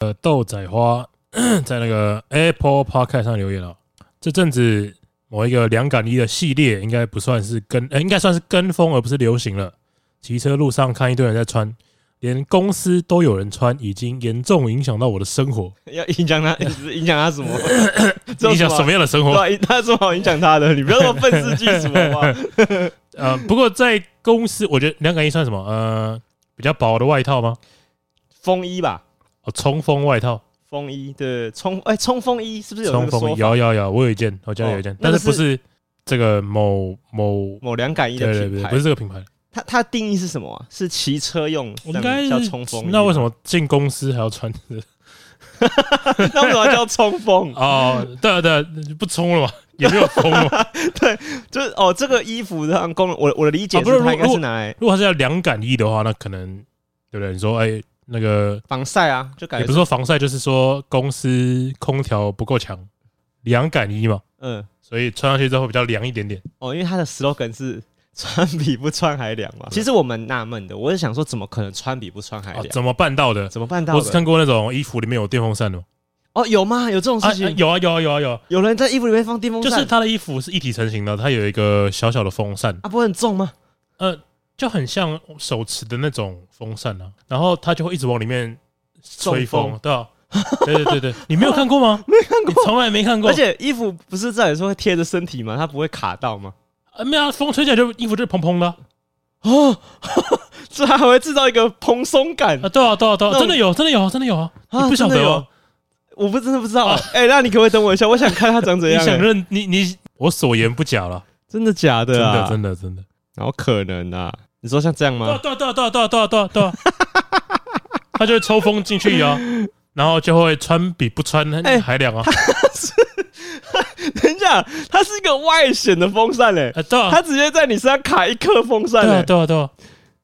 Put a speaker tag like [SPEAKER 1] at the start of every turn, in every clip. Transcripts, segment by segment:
[SPEAKER 1] 呃，豆仔花 在那个 Apple Podcast 上留言了。这阵子某一个凉感衣的系列，应该不算是跟，呃，应该算是跟风，而不是流行了。骑车路上看一堆人在穿，连公司都有人穿，已经严重影响到我的生活。
[SPEAKER 2] 要影响他，影响他什么？
[SPEAKER 1] 影响什么样的生活？
[SPEAKER 2] 他有什么好影响他的？你不要那么愤世嫉俗好不好？
[SPEAKER 1] 呃，不过在公司，我觉得凉感衣算什么？呃，比较薄的外套吗？
[SPEAKER 2] 风衣吧。
[SPEAKER 1] 哦，冲锋外套，
[SPEAKER 2] 风衣对，冲哎，冲锋衣是不是有那个说法？
[SPEAKER 1] 有有有，我有一件，我家里有一件，但是不是这个某某
[SPEAKER 2] 某凉感衣的品牌，
[SPEAKER 1] 不是这个品牌。
[SPEAKER 2] 它它定义是什么啊？是骑车用，应该叫冲锋。
[SPEAKER 1] 那为什么进公司还要穿？
[SPEAKER 2] 那为什么叫冲锋？
[SPEAKER 1] 哦，对啊对啊，不冲了嘛，也没有风嘛。
[SPEAKER 2] 对，就是哦，这个衣服的功能，我我的理解是它应该是拿来，
[SPEAKER 1] 如果是要凉感衣的话，那可能对不对？你说哎。那个
[SPEAKER 2] 防晒啊，就感觉
[SPEAKER 1] 也不是说防晒，就是说公司空调不够强，凉感衣嘛。嗯，所以穿上去之后比较凉一点点。
[SPEAKER 2] 哦，因为它的 slogan 是穿比不穿还凉嘛。其实我蛮纳闷的，我是想说，怎么可能穿比不穿还凉？
[SPEAKER 1] 怎么办到的？
[SPEAKER 2] 怎么办到的？
[SPEAKER 1] 我只看过那种衣服里面有电风扇的。
[SPEAKER 2] 哦，有吗？有这种事情？
[SPEAKER 1] 有啊，有啊，有啊，有。
[SPEAKER 2] 有人在衣服里面放电风扇？
[SPEAKER 1] 就是他的衣服是一体成型的，它有一个小小的风扇。
[SPEAKER 2] 啊，不会很重吗？
[SPEAKER 1] 呃，就很像手持的那种风扇啊，然后它就会一直往里面。吹风，对啊，对 对对对，你没有看过吗？
[SPEAKER 2] 没看过，
[SPEAKER 1] 从来没看过。
[SPEAKER 2] 而且衣服不是在说会贴着身体吗？它不会卡到吗？
[SPEAKER 1] 啊，没有啊，风吹起来就衣服就蓬蓬的。
[SPEAKER 2] 哦，这还会制造一个蓬松感
[SPEAKER 1] 啊！对啊，对啊，对啊，真的有，真的有，真的有啊！你不晓得哦？
[SPEAKER 2] 我不真的不知道。哎，那你可不可以等我一下？我想看它长怎样。
[SPEAKER 1] 你想认你你我所言不假了，
[SPEAKER 2] 真的假的啊？
[SPEAKER 1] 真的真的真的。
[SPEAKER 2] 然后可能啊？你说像这样吗？
[SPEAKER 1] 对啊对啊对啊对啊对啊对啊对啊。他就会抽风进去啊，然后就会穿比不穿还凉啊。
[SPEAKER 2] 是，等一下，它是一个外显的风扇嘞。对啊，它直接在你身上卡一颗风扇。对啊，
[SPEAKER 1] 对啊，对啊。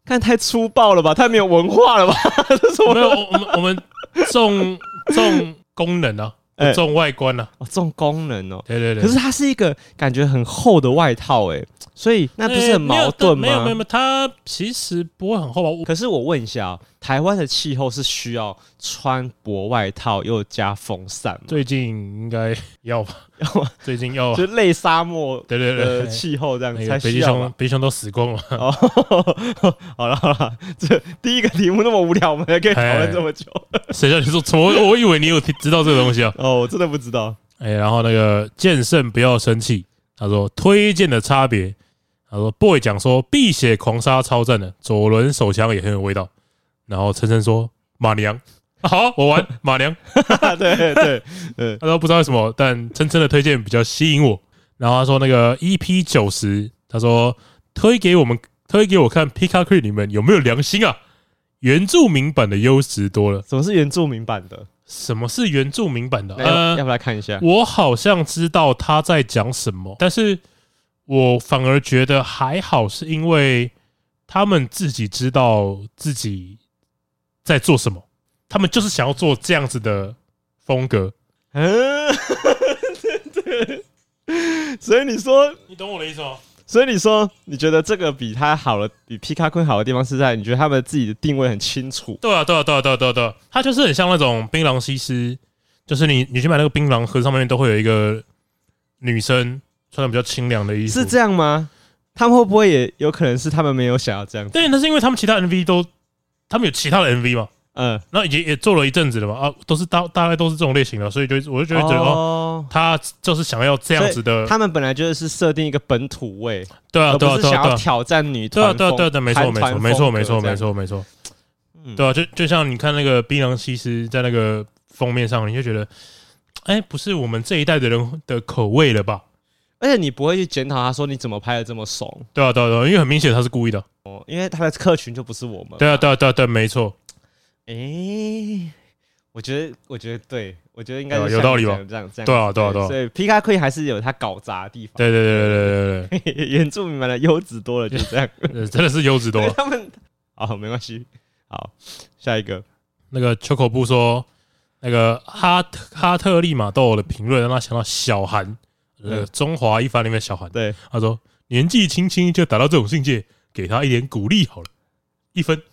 [SPEAKER 2] 看太粗暴了吧，太没有文化了吧？这是
[SPEAKER 1] 没有，我们我们重重功能啊。重外观呢？哦，
[SPEAKER 2] 重功能哦。
[SPEAKER 1] 对对对。
[SPEAKER 2] 可是它是一个感觉很厚的外套，哎，所以那不是很矛盾吗？
[SPEAKER 1] 没有没有没有，它其实不会很厚吧？
[SPEAKER 2] 可是我问一下啊，台湾的气候是需要穿薄外套又加风扇？
[SPEAKER 1] 最近应该要吧？要吧？最近要
[SPEAKER 2] 就类沙漠对对对气候这样才需要。
[SPEAKER 1] 北极熊北极熊都死光了。哦，
[SPEAKER 2] 好了好了，这第一个题目那么无聊，我们还可以讨论这么久。
[SPEAKER 1] 谁叫你说？我我以为你有知道这个东西啊。
[SPEAKER 2] 哦，我真的不知道。
[SPEAKER 1] 哎，然后那个剑圣不要生气，他说推荐的差别，他说 boy 讲说碧血狂杀超赞的，左轮手枪也很有味道。然后琛琛说马娘，好，我玩 马娘。
[SPEAKER 2] 对对对，
[SPEAKER 1] 他说不知道为什么，但琛琛的推荐比较吸引我。然后他说那个 EP 九十，他说推给我们推给我看，Pika Creek 你们有没有良心啊？原住民版的优质多了。
[SPEAKER 2] 什么是原住民版的？
[SPEAKER 1] 什么是原住民版的？
[SPEAKER 2] 呃，要不来看一下？
[SPEAKER 1] 我好像知道他在讲什么，但是我反而觉得还好，是因为他们自己知道自己在做什么，他们就是想要做这样子的风格。嗯，
[SPEAKER 2] 对对。所以你说，
[SPEAKER 1] 你懂我的意思吗？
[SPEAKER 2] 所以你说，你觉得这个比他好了，比皮卡昆好的地方是在你觉得他们自己的定位很清楚。
[SPEAKER 1] 对啊，对啊，对啊，对啊，对啊，对啊，他就是很像那种槟榔西施，就是你你去买那个槟榔盒上面都会有一个女生穿的比较清凉的衣服，
[SPEAKER 2] 是这样吗？他们会不会也有可能是他们没有想要这样？
[SPEAKER 1] 对，那是因为他们其他 MV 都，他们有其他的 MV 吗。嗯，那也也做了一阵子了嘛，啊，都是大大概都是这种类型的，所以就我就觉得觉得哦，他就是想要这样子的。
[SPEAKER 2] 他们本来就是设定一个本土味，
[SPEAKER 1] 对啊，对啊，对啊，
[SPEAKER 2] 想要挑战女团，
[SPEAKER 1] 对啊对对对，没错没错没错没错没错没错，对啊，就就像你看那个槟榔西施在那个封面上，你就觉得，哎，不是我们这一代的人的口味了吧？
[SPEAKER 2] 而且你不会去检讨他说你怎么拍的这么怂，
[SPEAKER 1] 对啊对啊对啊，因为很明显他是故意的
[SPEAKER 2] 哦，因为他的客群就不是我们，
[SPEAKER 1] 对啊对啊对啊对，没错。
[SPEAKER 2] 诶、欸，我觉得，我觉得对，我觉得应该
[SPEAKER 1] 有道理吧？
[SPEAKER 2] 这样，这样，
[SPEAKER 1] 对啊，对啊，对啊。
[SPEAKER 2] 所以皮卡奎还是有他搞砸的地方。
[SPEAKER 1] 对对对对对对对，
[SPEAKER 2] 原住民版的优质多了，就这样。
[SPEAKER 1] 真的是优质多了。
[SPEAKER 2] 他们哦，没关系。好，下一个，
[SPEAKER 1] 那个秋口部说，那个哈哈特利马豆的评论让他想到小韩，那个中华一番里面小韩。
[SPEAKER 2] 对，
[SPEAKER 1] 他说年纪轻轻就达到这种境界，给他一点鼓励好了，一分。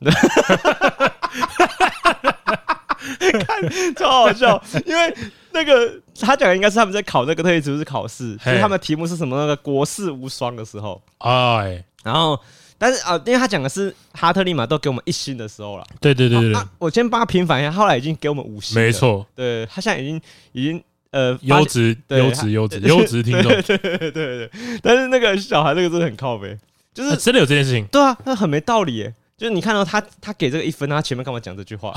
[SPEAKER 2] 看超好笑，因为那个他讲的应该是他们在考那个特级厨师考试，所以他们的题目是什么？那个国士无双的时候，哎，然后但是啊，因为他讲的是哈特利马都给我们一星的时候了，
[SPEAKER 1] 对对对对，
[SPEAKER 2] 我先帮他平反一下，后来已经给我们五星，
[SPEAKER 1] 没错，
[SPEAKER 2] 对他现在已经已经呃
[SPEAKER 1] 优质优质优质优质听众，
[SPEAKER 2] 对对对对，但是那个小孩那个真的很靠北，就是
[SPEAKER 1] 真的有这件事情，
[SPEAKER 2] 对啊，那很没道理耶。就是你看到他，他给这个一分，他前面干嘛讲这句话？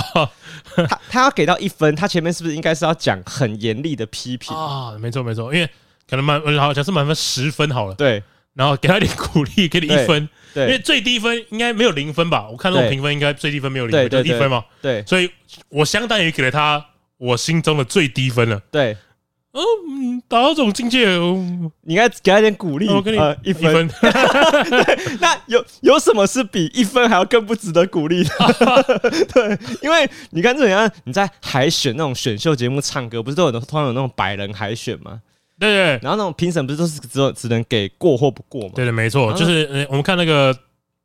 [SPEAKER 2] 他他要给到一分，他前面是不是应该是要讲很严厉的批评
[SPEAKER 1] 啊？没错没错，因为可能满好假设满分十分好了，
[SPEAKER 2] 对，
[SPEAKER 1] 然后给他一点鼓励，给你一分，对，因为最低分应该没有零分吧？我看那种评分应该最低分没有零分，就一分嘛，
[SPEAKER 2] 对，
[SPEAKER 1] 所以我相当于给了他我心中的最低分了，
[SPEAKER 2] 对。
[SPEAKER 1] 哦，达到这种境界，
[SPEAKER 2] 你应该给他一点鼓励。我给你一分。那有有什么是比一分还要更不值得鼓励的？对，因为你看，这样你在海选那种选秀节目唱歌，不是都有通常有那种百人海选吗？
[SPEAKER 1] 对对。
[SPEAKER 2] 然后那种评审不是都是只有只能给过或不过吗？
[SPEAKER 1] 对对，没错，就是我们看那个《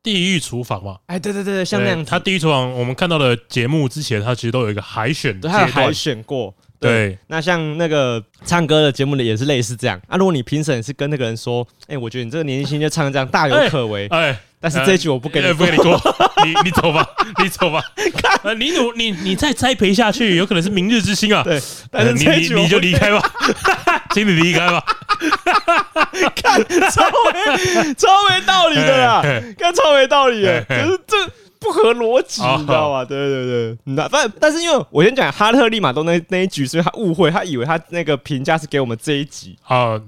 [SPEAKER 1] 地狱厨房》嘛。
[SPEAKER 2] 哎，对对对，像那样。
[SPEAKER 1] 他《地狱厨房》，我们看到的节目之前，他其实都有一个海选，
[SPEAKER 2] 对，他有海选过。对，那像那个唱歌的节目里也是类似这样啊。如果你评审是跟那个人说，哎、欸，我觉得你这个年轻就唱这样大有可为，哎、欸，但是这一局我不给 你、欸，不给你过，
[SPEAKER 1] 你你走吧，你走吧。看，你努你你再栽培下去，有可能是明日之星啊。对，但是你你你就离开吧，请你离开吧。
[SPEAKER 2] 看，超没超没道理的啦，看超没道理的，就是这。不合逻辑，你知道吗？对对对，那但但是因为我先讲哈特利马都那那一局，所以他误会，他以为他那个评价是给我们这一集。啊，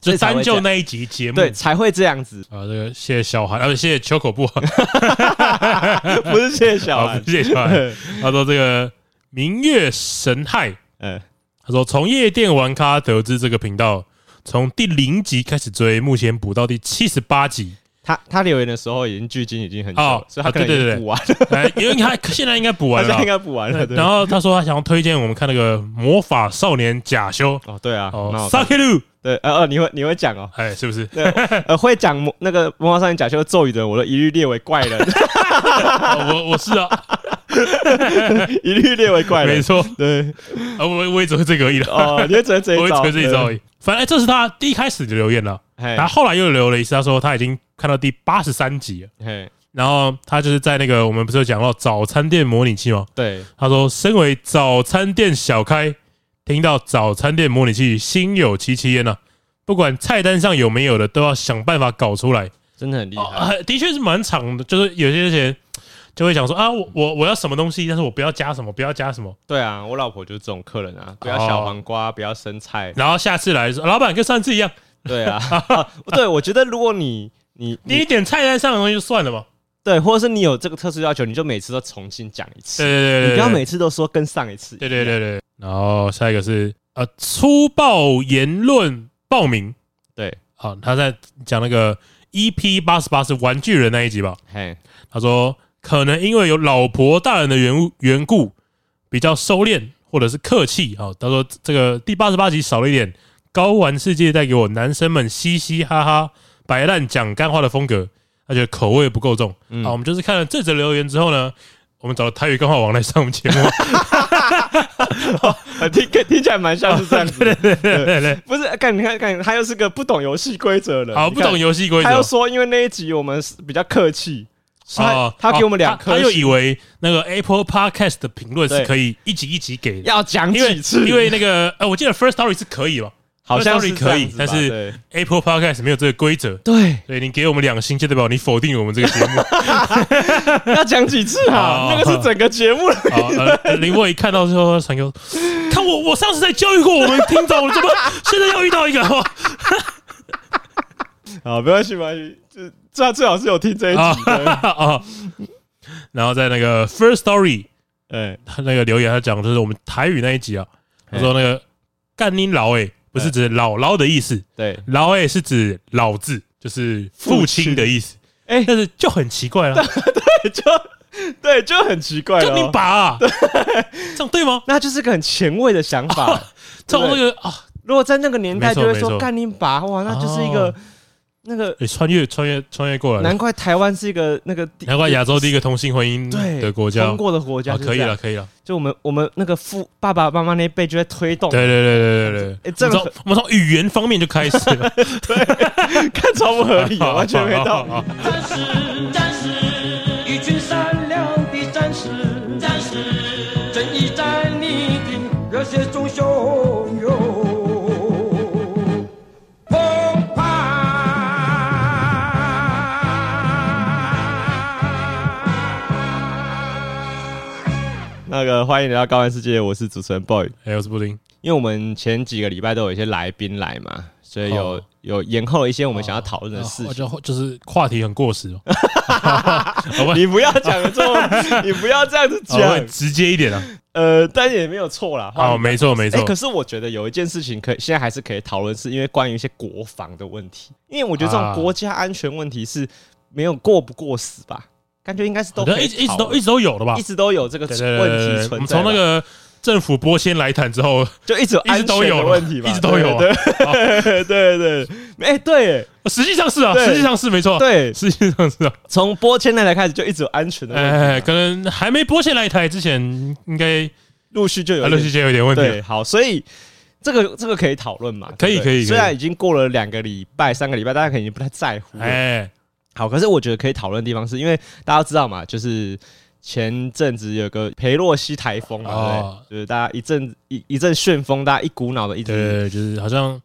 [SPEAKER 1] 就单就那一集节目，
[SPEAKER 2] 对，才会这样子。
[SPEAKER 1] 啊。这个谢谢小韩，啊，谢谢秋口部，不
[SPEAKER 2] 是谢谢小韩，
[SPEAKER 1] 谢谢小韩。他说这个明月神害，嗯，他说从夜店玩咖得知这个频道，从第零集开始追，目前补到第七十八集。
[SPEAKER 2] 他他留言的时候已经距今已经很久，所以他可能补完
[SPEAKER 1] 了。因为他现在应该补完了，
[SPEAKER 2] 应该补完了。
[SPEAKER 1] 然后他说他想要推荐我们看那个《魔法少年假修》。
[SPEAKER 2] 哦，对啊，
[SPEAKER 1] 哦，Sakiru，
[SPEAKER 2] 对，呃呃，你会你会讲哦，
[SPEAKER 1] 哎，是不是？
[SPEAKER 2] 对，呃，会讲那个《魔法少年假修》咒语的，我都一律列为怪人。
[SPEAKER 1] 我我是啊，
[SPEAKER 2] 一律列为怪人，
[SPEAKER 1] 没错，对。我我也只会这个而已了。
[SPEAKER 2] 哦，你也只会这一招，
[SPEAKER 1] 我只会这一招而已。反正这是他第一开始的留言了，然后后来又留了一次，他说他已经。看到第八十三集了，嘿，然后他就是在那个我们不是有讲到早餐店模拟器吗？
[SPEAKER 2] 对，
[SPEAKER 1] 他说身为早餐店小开，听到早餐店模拟器心有戚戚焉呐，不管菜单上有没有的，都要想办法搞出来，
[SPEAKER 2] 真的很厉害，
[SPEAKER 1] 的确是蛮长的，就是有些人就会想说啊，我我我要什么东西，但是我不要加什么，不要加什么。
[SPEAKER 2] 对啊，我老婆就是这种客人啊，不要小黄瓜，不要生菜，
[SPEAKER 1] 然后下次来说，老板跟上次一样。
[SPEAKER 2] 对啊，对，我觉得如果你。你
[SPEAKER 1] 你一点菜单上的东西就算了吧，
[SPEAKER 2] 对，或者是你有这个特殊要求，你就每次都重新讲一次，
[SPEAKER 1] 对对对，
[SPEAKER 2] 你不要每次都说跟上一次，
[SPEAKER 1] 对对对对。然后下一个是呃粗暴言论报名，
[SPEAKER 2] 对，
[SPEAKER 1] 好，他在讲那个 EP 八十八是玩具人那一集吧，嘿，他说可能因为有老婆大人的缘缘故，比较收敛或者是客气，好，他说这个第八十八集少了一点高玩世界带给我男生们嘻嘻哈哈。白烂讲干话的风格，他觉得口味不够重。嗯、好，我们就是看了这则留言之后呢，我们找了台语干话王来上我们节目，
[SPEAKER 2] 听 听起来蛮像是这样子。对对对对对，不是，看你看看，他又是个不懂游戏规则的。
[SPEAKER 1] 好，不懂游戏规则，
[SPEAKER 2] 他又说，因为那一集我们比较客气，他他给我们两颗，
[SPEAKER 1] 他又以为那个 Apple Podcast 的评论是可以一集一集给，
[SPEAKER 2] 要讲几次？
[SPEAKER 1] 因为那个呃，我记得 First Story 是可以吧？
[SPEAKER 2] 好像是
[SPEAKER 1] 可以，但是 Apple Podcast 没有这个规则。
[SPEAKER 2] 对，
[SPEAKER 1] 所以你给我们两星，就代表你否定我们这个节目。
[SPEAKER 2] 要讲几次啊？那个是整个节目了。
[SPEAKER 1] 林沃一看到之后，传给我，看我，我上次在教育过我们听众，怎么现在又遇到一个？好，
[SPEAKER 2] 没关系，没关系，这最最好是有听这一集的。
[SPEAKER 1] 然后在那个 First Story，哎，他那个留言他讲的就是我们台语那一集啊，他说那个干你老哎。不是指姥姥的意思，
[SPEAKER 2] 对，
[SPEAKER 1] 老也是指老字，就是父亲的意思。哎，但是就很奇怪了，
[SPEAKER 2] 对，就对，就很奇怪。
[SPEAKER 1] 干你爸啊，对，这样对吗？
[SPEAKER 2] 那就是个很前卫的想法。
[SPEAKER 1] 这种东西啊，
[SPEAKER 2] 如果在那个年代就会说干你爸，哇，那就是一个那个
[SPEAKER 1] 诶穿越穿越穿越过来，
[SPEAKER 2] 难怪台湾是一个那个，
[SPEAKER 1] 难怪亚洲第一个同性婚姻的国家，
[SPEAKER 2] 通过的国家，
[SPEAKER 1] 可以了，可以了。
[SPEAKER 2] 就我们我们那个父爸爸妈妈那一辈就在推动，
[SPEAKER 1] 对对对对对对。诶，这个我们从语言方面就开始了，
[SPEAKER 2] 对，看超不合理，完全没道理。
[SPEAKER 3] 战士，战士，一群善良的战士，战士，正义在你的热血中汹
[SPEAKER 2] 那个欢迎来到高玩世界，我是主持人 boy，
[SPEAKER 1] 还有、我是布丁。因
[SPEAKER 2] 为我们前几个礼拜都有一些来宾来嘛，所以有、oh. 有延后了一些我们想要讨论的事情，
[SPEAKER 1] 就就是话题很过时哦。
[SPEAKER 2] 你不要讲的这么，你不要这样子讲，
[SPEAKER 1] 直接一点啊。
[SPEAKER 2] 呃，但也没有错啦。
[SPEAKER 1] 哦，没错没错、欸。
[SPEAKER 2] 可是我觉得有一件事情可以现在还是可以讨论，是因为关于一些国防的问题，因为我觉得这种国家安全问题是没有过不过时吧。感觉应该是都
[SPEAKER 1] 一一直都一直都有的吧，
[SPEAKER 2] 一直都有这个问题存在。我们
[SPEAKER 1] 从那个政府拨迁来谈之后，
[SPEAKER 2] 就一直一直都有问题吧，
[SPEAKER 1] 一直都有。对
[SPEAKER 2] 对对，哎对，
[SPEAKER 1] 实际上是啊，实际上是没错，
[SPEAKER 2] 对，
[SPEAKER 1] 实际上是啊。
[SPEAKER 2] 从拨迁来台开始就一直有安全的问题，
[SPEAKER 1] 哎，可能还没拨迁来台之前，应该
[SPEAKER 2] 陆续就有
[SPEAKER 1] 陆续就有点问题。
[SPEAKER 2] 好，所以这个这个可以讨论嘛？
[SPEAKER 1] 可以可以，
[SPEAKER 2] 虽然已经过了两个礼拜、三个礼拜，大家可能已经不太在乎。哎。好，可是我觉得可以讨论的地方是因为大家都知道嘛，就是前阵子有个裴洛西台风嘛，哦、对，就是大家一阵一一阵旋风，大家一股脑的一直，
[SPEAKER 1] 对，就是好像。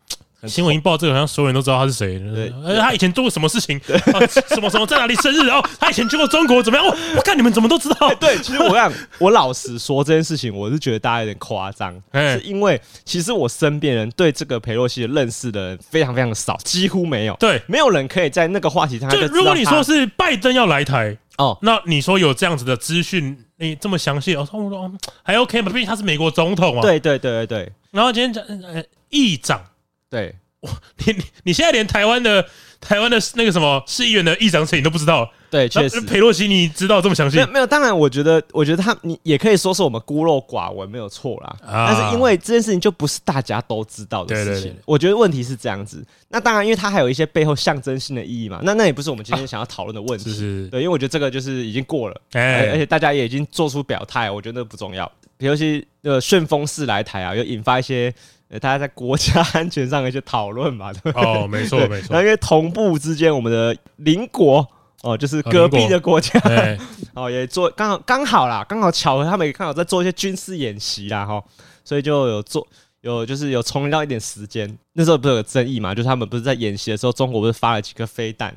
[SPEAKER 1] 新闻一报，这个好像所有人都知道他是谁。对，而且他以前做过什么事情？什么什么在哪里生日？然后他以前去过中国怎么样？我看你们怎么都知道？
[SPEAKER 2] 对，其实我想，我老实说这件事情，我是觉得大家有点夸张，是因为其实我身边人对这个裴洛西的认识的人非常非常的少，几乎没有。对，没有人可以在那个话题上。就
[SPEAKER 1] 如果你说是拜登要来台哦，那你说有这样子的资讯，你这么详细，我说还 OK 嘛？毕竟他是美国总统啊。
[SPEAKER 2] 对对对对对。
[SPEAKER 1] 然后今天讲呃议长。
[SPEAKER 2] 对，
[SPEAKER 1] 哇，你你你现在连台湾的台湾的那个什么市议员的议长谁你都不知道？
[SPEAKER 2] 对，确实，
[SPEAKER 1] 裴洛西你知道这么详细？
[SPEAKER 2] 没有，当然，我觉得，我觉得他你也可以说是我们孤陋寡闻，没有错啦。啊、但是因为这件事情就不是大家都知道的事情，我觉得问题是这样子。那当然，因为它还有一些背后象征性的意义嘛。那那也不是我们今天想要讨论的问题。啊、是是对，因为我觉得这个就是已经过了，欸、而且大家也已经做出表态，我觉得那不重要。裴洛西呃旋风式来台啊，又引发一些。大家在国家 安全上的一些讨论嘛，对不对？
[SPEAKER 1] 哦，没错没错。
[SPEAKER 2] 那因为同步之间，我们的邻国哦，就是隔壁的国家 哦，也做刚好刚好啦，刚好巧合，他们也刚好在做一些军事演习啦，哈，所以就有做有就是有重叠到一点时间。那时候不是有争议嘛？就是他们不是在演习的时候，中国不是发了几个飞弹？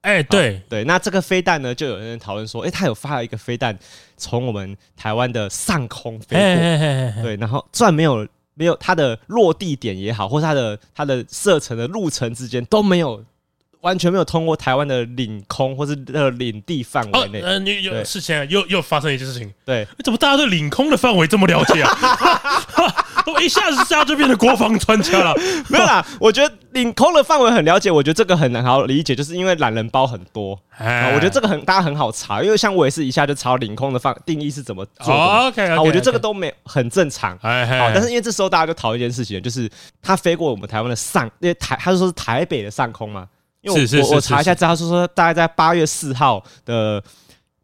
[SPEAKER 1] 哎，对
[SPEAKER 2] 对，那这个飞弹呢，就有人讨论说，哎，他有发了一个飞弹从我们台湾的上空飞过，对，然后虽然没有。没有它的落地点也好，或是它的它的射程的路程之间都没有，完全没有通过台湾的领空或是呃领地范
[SPEAKER 1] 围内。有事情又又发生一件事情，
[SPEAKER 2] 对，
[SPEAKER 1] 怎么大家对领空的范围这么了解啊？我一下子下就变成国防专家了。
[SPEAKER 2] 没有啦，我觉得领空的范围很了解，我觉得这个很难好理解，就是因为懒人包很多。哎，我觉得这个很大家很好查，因为像我也是一下就查领空的范定义是怎么做的。OK，我觉得这个都没很正常。哎，好，但是因为这时候大家就讨论一件事情，就是他飞过我们台湾的上，因为台他就说是台北的上空嘛。因为我我查一下资料，是说大概在八月四号的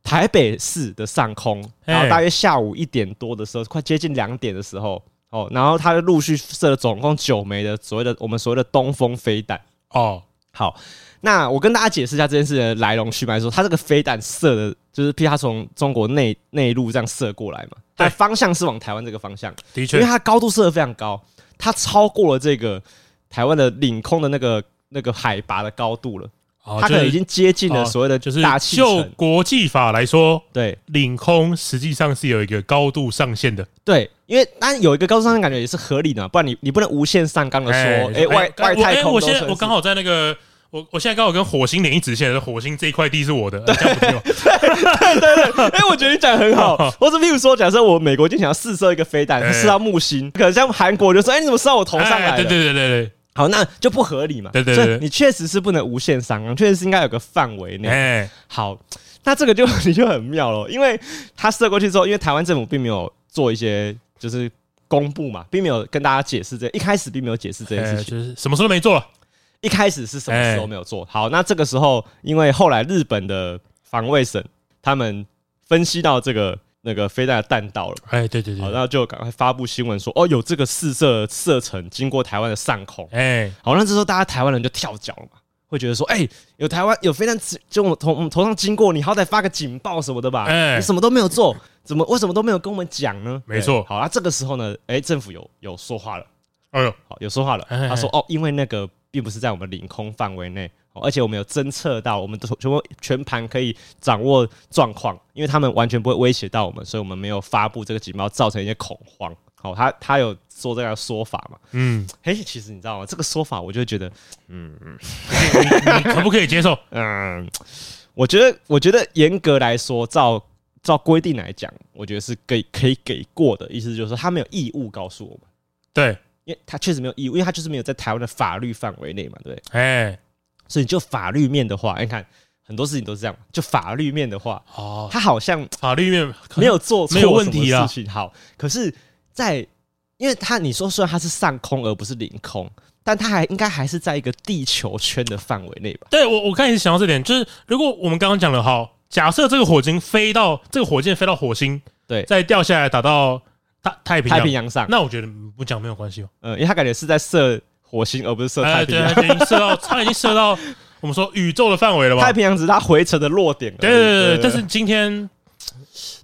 [SPEAKER 2] 台北市的上空，然后大约下午一点多的时候，快接近两点的时候。哦，然后他就陆续射了总共九枚的所谓的我们所谓的东风飞弹。哦，好，那我跟大家解释一下这件事的来龙去脉。说他这个飞弹射的，就是譬如他从中国内内陆这样射过来嘛，但方向是往台湾这个方向。的确，因为它高度射的非常高，它超过了这个台湾的领空的那个那个海拔的高度了。它可能已经接近了所谓的就是大气层。
[SPEAKER 1] 就国际法来说，对领空实际上是有一个高度上限的。
[SPEAKER 2] 对，因为当然有一个高度上限，感觉也是合理的，不然你你不能无限上纲的说，哎外外太空。
[SPEAKER 1] 我现在我刚好在那个我我现在刚好跟火星连一直线，火星这一块地是我的。对对对
[SPEAKER 2] 对，哎，我觉得你讲的很好。或者譬如说，假设我美国就想要试射一个飞弹，试到木星，可能像韩国就说，哎，你怎么射到我头上来？
[SPEAKER 1] 对对对对对。
[SPEAKER 2] 好，那就不合理嘛。对对对，所以你确实是不能无限上纲，确实是应该有个范围内。欸、好，那这个就 你就很妙了，因为他射过去之后，因为台湾政府并没有做一些就是公布嘛，并没有跟大家解释这，一开始并没有解释这件事情，欸、
[SPEAKER 1] 就是什么时候没做了。
[SPEAKER 2] 一开始是什么时候没有做好？那这个时候，因为后来日本的防卫省他们分析到这个那个飞弹的弹道了，
[SPEAKER 1] 哎，对对对，
[SPEAKER 2] 好，然后就赶快发布新闻说，哦，有这个试射射程经过台湾的上空，哎，好，那这时候大家台湾人就跳脚了嘛，会觉得说，哎，有台湾有飞弹就我们头我们头上经过，你好歹发个警报什么的吧，哎，你什么都没有做，怎么为什么都没有跟我们讲呢？
[SPEAKER 1] 没错，
[SPEAKER 2] 好，那这个时候呢，哎，政府有有说话了，
[SPEAKER 1] 哎呦，
[SPEAKER 2] 好，有说话了，他说，哦，因为那个。并不是在我们领空范围内，而且我们有侦测到，我们的全部全盘可以掌握状况，因为他们完全不会威胁到我们，所以我们没有发布这个警报，造成一些恐慌。好，他他有说这样的说法嘛？嗯，嘿，其实你知道吗？这个说法我就觉得，嗯嗯，
[SPEAKER 1] 你可不可以接受？
[SPEAKER 2] 嗯，我觉得，我觉得严格来说，照照规定来讲，我觉得是给可以给过的，意思就是说他没有义务告诉我们。
[SPEAKER 1] 对。
[SPEAKER 2] 因为他确实没有义务，因为他就是没有在台湾的法律范围内嘛，对不对？
[SPEAKER 1] 哎，
[SPEAKER 2] 所以就法律面的话，你看很多事情都是这样。就法律面的话，哦，他好像
[SPEAKER 1] 法律面
[SPEAKER 2] 没有做错
[SPEAKER 1] 没有问题啊。
[SPEAKER 2] 事情好，可是，在因为他你说虽然他是上空而不是领空，但他还应该还是在一个地球圈的范围内吧？
[SPEAKER 1] 对我，我刚才想到这点，就是如果我们刚刚讲了，好，假设这个火星飞到这个火箭飞到火星，
[SPEAKER 2] 对，
[SPEAKER 1] 再掉下来打到。太平
[SPEAKER 2] 太平洋上，
[SPEAKER 1] 那我觉得不讲没有关系哦。
[SPEAKER 2] 嗯，因为他感觉是在射火星，而不是射太平洋。
[SPEAKER 1] 对，已经射到，它已经射到我们说宇宙的范围了吧？
[SPEAKER 2] 太平洋只是它回程的落点。
[SPEAKER 1] 对对对，但是今天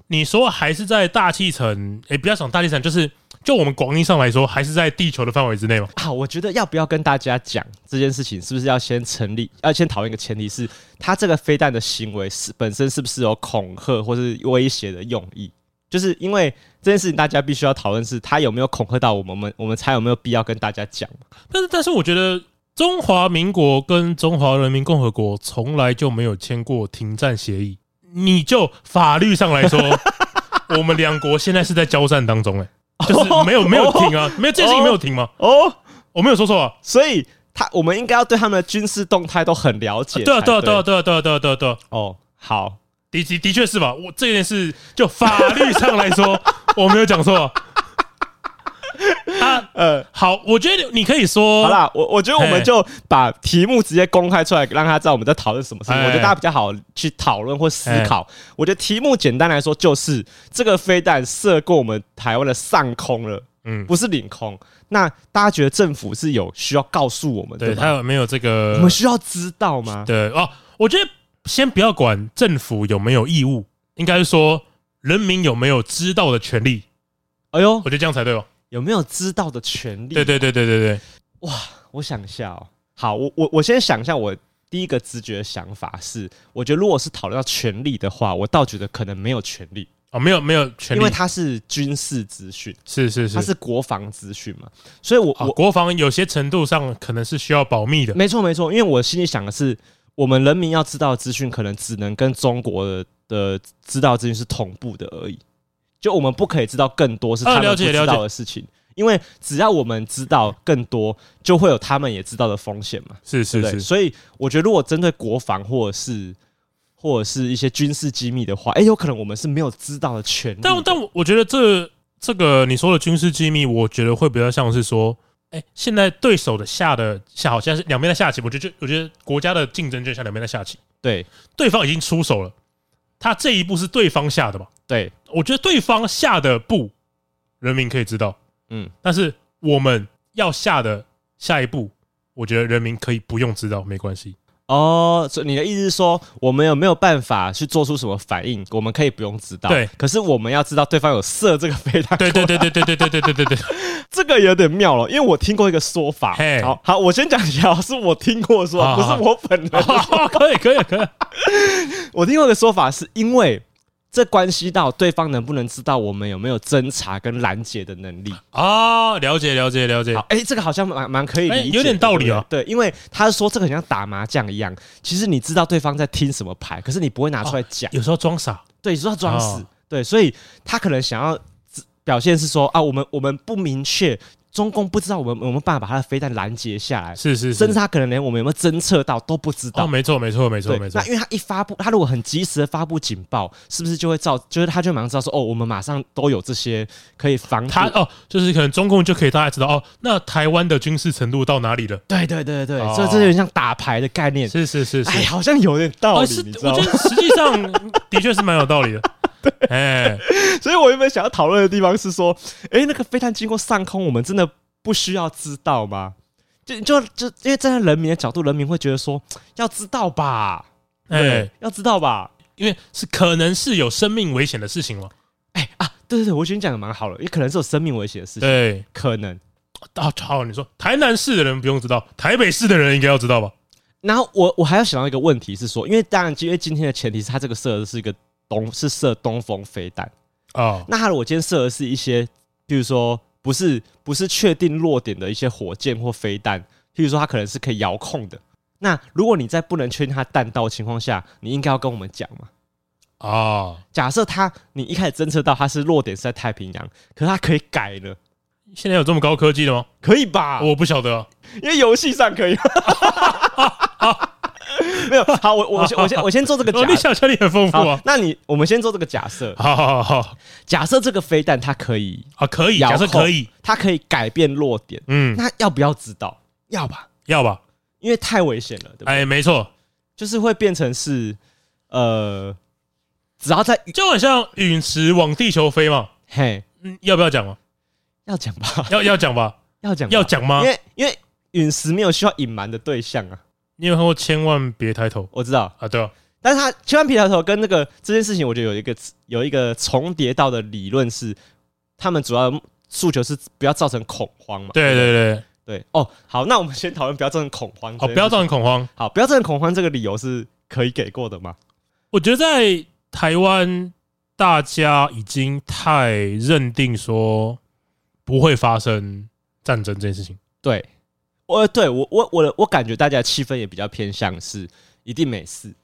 [SPEAKER 1] 你说还是在大气层，哎，不要讲大气层，就是就我们广义上来说，还是在地球的范围之内嘛。
[SPEAKER 2] 啊，我觉得要不要跟大家讲这件事情，是不是要先成立？要先讨论一个前提是，他这个飞弹的行为是本身是不是有恐吓或是威胁的用意？就是因为这件事情，大家必须要讨论，是他有没有恐吓到我们，我们我们才有没有必要跟大家讲。
[SPEAKER 1] 但是，但是我觉得中华民国跟中华人民共和国从来就没有签过停战协议。你就法律上来说，我们两国现在是在交战当中，哎，就是没有没有停啊，没有这件事情没有停吗？哦，我没有说错啊，
[SPEAKER 2] 所以他我们应该要对他们的军事动态都很了解。
[SPEAKER 1] 对啊，对啊，对啊，对啊，对啊，对啊，对啊，对啊。
[SPEAKER 2] 哦，好。
[SPEAKER 1] 的的的确是吧？我这件事就法律上来说，我没有讲错。啊，呃，好，我觉得你可以说，
[SPEAKER 2] 好啦，我我觉得我们就把题目直接公开出来，让他知道我们在讨论什么事情。我觉得大家比较好去讨论或思考。我觉得题目简单来说，就是这个飞弹射过我们台湾的上空了，嗯，不是领空。那大家觉得政府是有需要告诉我们，
[SPEAKER 1] 对他有没有这个？
[SPEAKER 2] 我们需要知道吗？
[SPEAKER 1] 对哦，我觉得。先不要管政府有没有义务，应该是说人民有没有知道的权利。
[SPEAKER 2] 哎呦，
[SPEAKER 1] 我觉得这样才对哦？
[SPEAKER 2] 有没有知道的权利？
[SPEAKER 1] 对对对对对对。
[SPEAKER 2] 哇，我想一下哦。好，我我我先想一下，我第一个直觉的想法是，我觉得如果是讨论到权利的话，我倒觉得可能没有权利
[SPEAKER 1] 哦，没有没有权利，
[SPEAKER 2] 因为它是军事资讯，
[SPEAKER 1] 是是是，
[SPEAKER 2] 它是国防资讯嘛，所以我我
[SPEAKER 1] 国防有些程度上可能是需要保密的。
[SPEAKER 2] 没错没错，因为我心里想的是。我们人民要知道的资讯，可能只能跟中国的的知道资讯是同步的而已。就我们不可以知道更多是他们不知道的事情，因为只要我们知道更多，就会有他们也知道的风险嘛。
[SPEAKER 1] 是是是。
[SPEAKER 2] 所以我觉得，如果针对国防或者是或者是一些军事机密的话，哎，有可能我们是没有知道的权利的。
[SPEAKER 1] 但但我觉得这这个你说的军事机密，我觉得会比较像是说。哎、欸，现在对手的下的下好像是两边在下棋，我觉得就我觉得国家的竞争就像两边在下棋。
[SPEAKER 2] 对，
[SPEAKER 1] 对方已经出手了，他这一步是对方下的吧？
[SPEAKER 2] 对，
[SPEAKER 1] 我觉得对方下的步，人民可以知道，嗯，但是我们要下的下一步，我觉得人民可以不用知道，没关系。
[SPEAKER 2] 哦，所以你的意思是说，我们有没有办法去做出什么反应？我们可以不用知道，
[SPEAKER 1] 对。
[SPEAKER 2] 可是我们要知道对方有射这个飞弹。
[SPEAKER 1] 对对对对对对对对对对对，
[SPEAKER 2] 这个有点妙了，因为我听过一个说法。好好，我先讲一下，是我听过说，不是我本人。
[SPEAKER 1] 可以可以可以，
[SPEAKER 2] 我听过一个说法，是因为。这关系到对方能不能知道我们有没有侦查跟拦截的能力
[SPEAKER 1] 啊？了解了解了解。
[SPEAKER 2] 好，哎，这个好像蛮蛮可以理解，
[SPEAKER 1] 有点道理哦。
[SPEAKER 2] 对，因为他说这个很像打麻将一样，其实你知道对方在听什么牌，可是你不会拿出来讲。
[SPEAKER 1] 有时候装傻，
[SPEAKER 2] 对，有时候装死，对，所以他可能想要表现是说啊，我们我们不明确中共不知道我们有没有办法把他的飞弹拦截下来，
[SPEAKER 1] 是是是，
[SPEAKER 2] 甚至他可能连我们有没有侦测到都不知道。
[SPEAKER 1] 哦，没错没错没
[SPEAKER 2] 错，
[SPEAKER 1] 没错。
[SPEAKER 2] 那因为他一发布，他如果很及时的发布警报，是不是就会造，就是他就马上知道说，哦，我们马上都有这些可以防
[SPEAKER 1] 他哦，就是可能中共就可以大家知道哦，那台湾的军事程度到哪里了？
[SPEAKER 2] 对对对对，
[SPEAKER 1] 哦、
[SPEAKER 2] 所以这有点像打牌的概念。
[SPEAKER 1] 是是是是，
[SPEAKER 2] 哎，好像有点道理，
[SPEAKER 1] 哦、是
[SPEAKER 2] 你知道吗？
[SPEAKER 1] 我觉得实际上 的确是蛮有道理的。对，哎，
[SPEAKER 2] 所以我原本想要讨论的地方是说，哎，那个飞弹经过上空，我们真的不需要知道吗？就就就因为站在人民的角度，人民会觉得说要知道吧，哎，要知道吧，
[SPEAKER 1] 因为是可能是有生命危险的事情了。
[SPEAKER 2] 哎啊，对对对，我觉得你讲的蛮好了，也可能是有生命危险的事情，
[SPEAKER 1] 对，
[SPEAKER 2] 可能。
[SPEAKER 1] 啊，好，你说台南市的人不用知道，台北市的人应该要知道吧？
[SPEAKER 2] 然后我我还要想到一个问题是说，因为当然，因为今天的前提是他这个设的是一个。东是射东风飞弹
[SPEAKER 1] 啊，
[SPEAKER 2] 那他如果今天射的是一些，比如说不是不是确定落点的一些火箭或飞弹，譬如说它可能是可以遥控的。那如果你在不能确定它弹道的情况下，你应该要跟我们讲嘛？
[SPEAKER 1] 啊，
[SPEAKER 2] 假设它你一开始侦测到它是落点是在太平洋，可是它可以改了。
[SPEAKER 1] 现在有这么高科技的吗？
[SPEAKER 2] 可以吧？
[SPEAKER 1] 我不晓得，
[SPEAKER 2] 因为游戏上可以。没有好，我我先我先我先做这个假设，
[SPEAKER 1] 你想象力很丰富啊。
[SPEAKER 2] 那你我们先做这个假设，
[SPEAKER 1] 好好好，
[SPEAKER 2] 假设这个飞弹它可以
[SPEAKER 1] 啊，可以，假设可以，
[SPEAKER 2] 它可以改变落点，
[SPEAKER 1] 嗯，
[SPEAKER 2] 那要不要知道？要吧，
[SPEAKER 1] 要吧，
[SPEAKER 2] 因为太危险了，对不对？
[SPEAKER 1] 哎，没错，
[SPEAKER 2] 就是会变成是呃，只要在
[SPEAKER 1] 就很像陨石往地球飞嘛，
[SPEAKER 2] 嘿，
[SPEAKER 1] 嗯，要不要讲吗？
[SPEAKER 2] 要讲吧，
[SPEAKER 1] 要 要讲吧，
[SPEAKER 2] 要讲
[SPEAKER 1] 要讲吗？
[SPEAKER 2] 因为因为陨石没有需要隐瞒的对象啊。
[SPEAKER 1] 你有看过《千万别抬头》？
[SPEAKER 2] 我知道
[SPEAKER 1] 啊，对啊，
[SPEAKER 2] 但是他千万别抬头跟那个这件事情，我觉得有一个有一个重叠到的理论是，他们主要诉求是不要造成恐慌嘛。
[SPEAKER 1] 对对对
[SPEAKER 2] 对哦，好，那我们先讨论不要造成恐慌。
[SPEAKER 1] 好，不要造成恐慌。
[SPEAKER 2] 好，不要造成恐慌，这个理由是可以给过的吗？
[SPEAKER 1] 我觉得在台湾，大家已经太认定说不会发生战争这件事情。
[SPEAKER 2] 对。我对我我我的我感觉大家气氛也比较偏向是一定没事，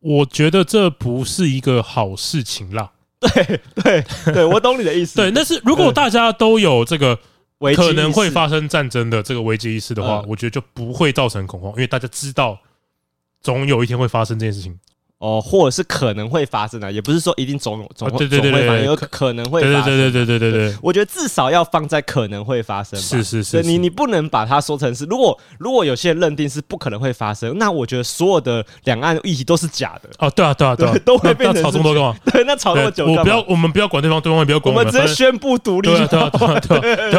[SPEAKER 1] 我觉得这不是一个好事情啦。
[SPEAKER 2] 对对对，我懂你的意思。
[SPEAKER 1] 对，但是如果大家都有
[SPEAKER 2] 这个
[SPEAKER 1] 可能会发生战争的这个危机意识的话，
[SPEAKER 2] 嗯，
[SPEAKER 1] 我觉得就不会造成恐慌，因为大家知道总有一天会发生这件事情。
[SPEAKER 2] 哦，或者是可能会发生的，也不是说一定总总会
[SPEAKER 1] 对对对对，
[SPEAKER 2] 有可能会发生。
[SPEAKER 1] 对对对对对对对，
[SPEAKER 2] 我觉得至少要放在可能会发生。
[SPEAKER 1] 是是是，
[SPEAKER 2] 你你不能把它说成是，如果如果有些人认定是不可能会发生，那我觉得所有的两岸议题都是假的。
[SPEAKER 1] 哦，对啊对啊对，
[SPEAKER 2] 都会变成
[SPEAKER 1] 吵这么多干嘛？
[SPEAKER 2] 对，那吵那么久干嘛？
[SPEAKER 1] 我不要，我们不要管对方，对方也不要管
[SPEAKER 2] 我们，直接宣布独立。
[SPEAKER 1] 对啊对啊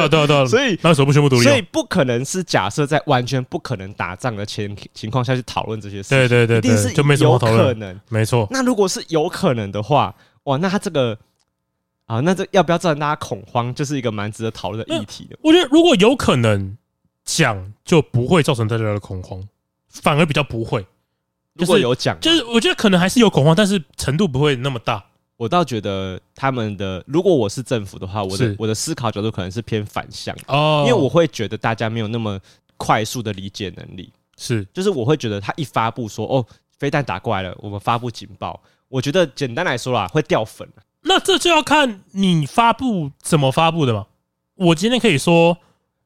[SPEAKER 1] 对啊对啊
[SPEAKER 2] 所以
[SPEAKER 1] 那为什么不宣布独立？
[SPEAKER 2] 所以不可能是假设在完全不可能打仗的前情况下去讨论这些事情。
[SPEAKER 1] 对对对，
[SPEAKER 2] 一定是
[SPEAKER 1] 就没什么
[SPEAKER 2] 有可能。
[SPEAKER 1] 没错。
[SPEAKER 2] 那如果是有可能的话，哇，那他这个啊，那这要不要造成大家恐慌，就是一个蛮值得讨论的议题的。
[SPEAKER 1] 我觉得如果有可能讲，就不会造成大家的恐慌，反而比较不会。
[SPEAKER 2] 如果有讲，
[SPEAKER 1] 就是我觉得可能还是有恐慌，但是程度不会那么大。
[SPEAKER 2] 我倒觉得他们的，如果我是政府的话，我的我的思考角度可能是偏反向哦，因为我会觉得大家没有那么快速的理解能力。是，就是我会觉得他一发布说哦，飞弹打过来了，我们发布警报。我觉得简单来说啦，会掉粉。
[SPEAKER 1] 那这就要看你发布怎么发布的嘛。我今天可以说，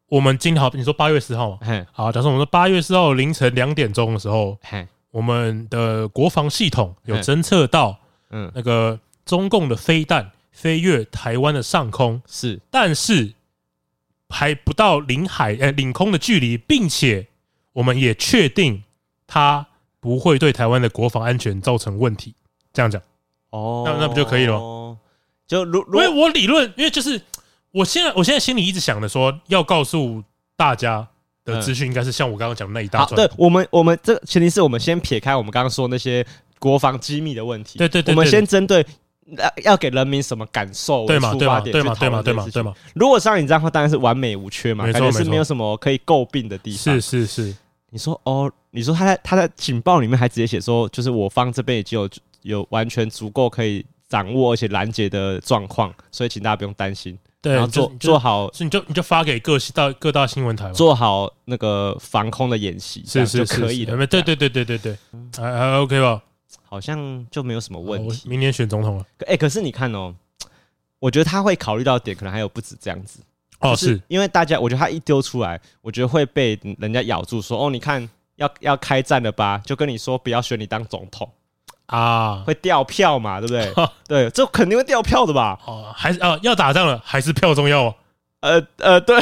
[SPEAKER 1] 我们今天好，你说八月十号嘛，好，假设我们说八月十号凌晨两点钟的时候，我们的国防系统有侦测到，嗯，那个中共的飞弹飞越台湾的上空，是，但是还不到领海呃领空的距离，并且我们也确定它不会对台湾的国防安全造成问题。这样讲哦，那那不就可以了吗？
[SPEAKER 2] 就如
[SPEAKER 1] 因为我理论，因为就是我现在我现在心里一直想的说，要告诉大家的资讯，应该是像我刚刚讲的那一大串。
[SPEAKER 2] 对我们，我们这前提是我们先撇开我们刚刚说那些国防机密的问题。
[SPEAKER 1] 对对对，
[SPEAKER 2] 我们先针对要要给人民什么感受为出发点，
[SPEAKER 1] 对吗？对吗？对吗？对嘛？
[SPEAKER 2] 如果像你这样的话，当然是完美无缺嘛，感觉是没有什么可以诟病的地方。
[SPEAKER 1] 是是是，
[SPEAKER 2] 你说哦，你说他在他在警报里面还直接写说，就是我方这边已经有。有完全足够可以掌握而且拦截的状况，所以请大家不用担心。对，然后做做好，
[SPEAKER 1] 所以你就你就发给各大各大新闻台，
[SPEAKER 2] 做好那个防空的演习，是是可以的。
[SPEAKER 1] 对对对对对对，还还 OK 吧？
[SPEAKER 2] 好像就没有什么问题。
[SPEAKER 1] 明年选总统了，
[SPEAKER 2] 哎，可是你看哦，我觉得他会考虑到点，可能还有不止这样子
[SPEAKER 1] 哦，
[SPEAKER 2] 是因为大家，我觉得他一丢出来，我觉得会被人家咬住，说哦，你看要要开战了吧？就跟你说不要选你当总统
[SPEAKER 1] 啊，会
[SPEAKER 2] 掉票嘛，对不对？对，这肯定会掉票的吧？
[SPEAKER 1] 哦，还是啊，要打仗了，还是票重要？
[SPEAKER 2] 呃呃，对，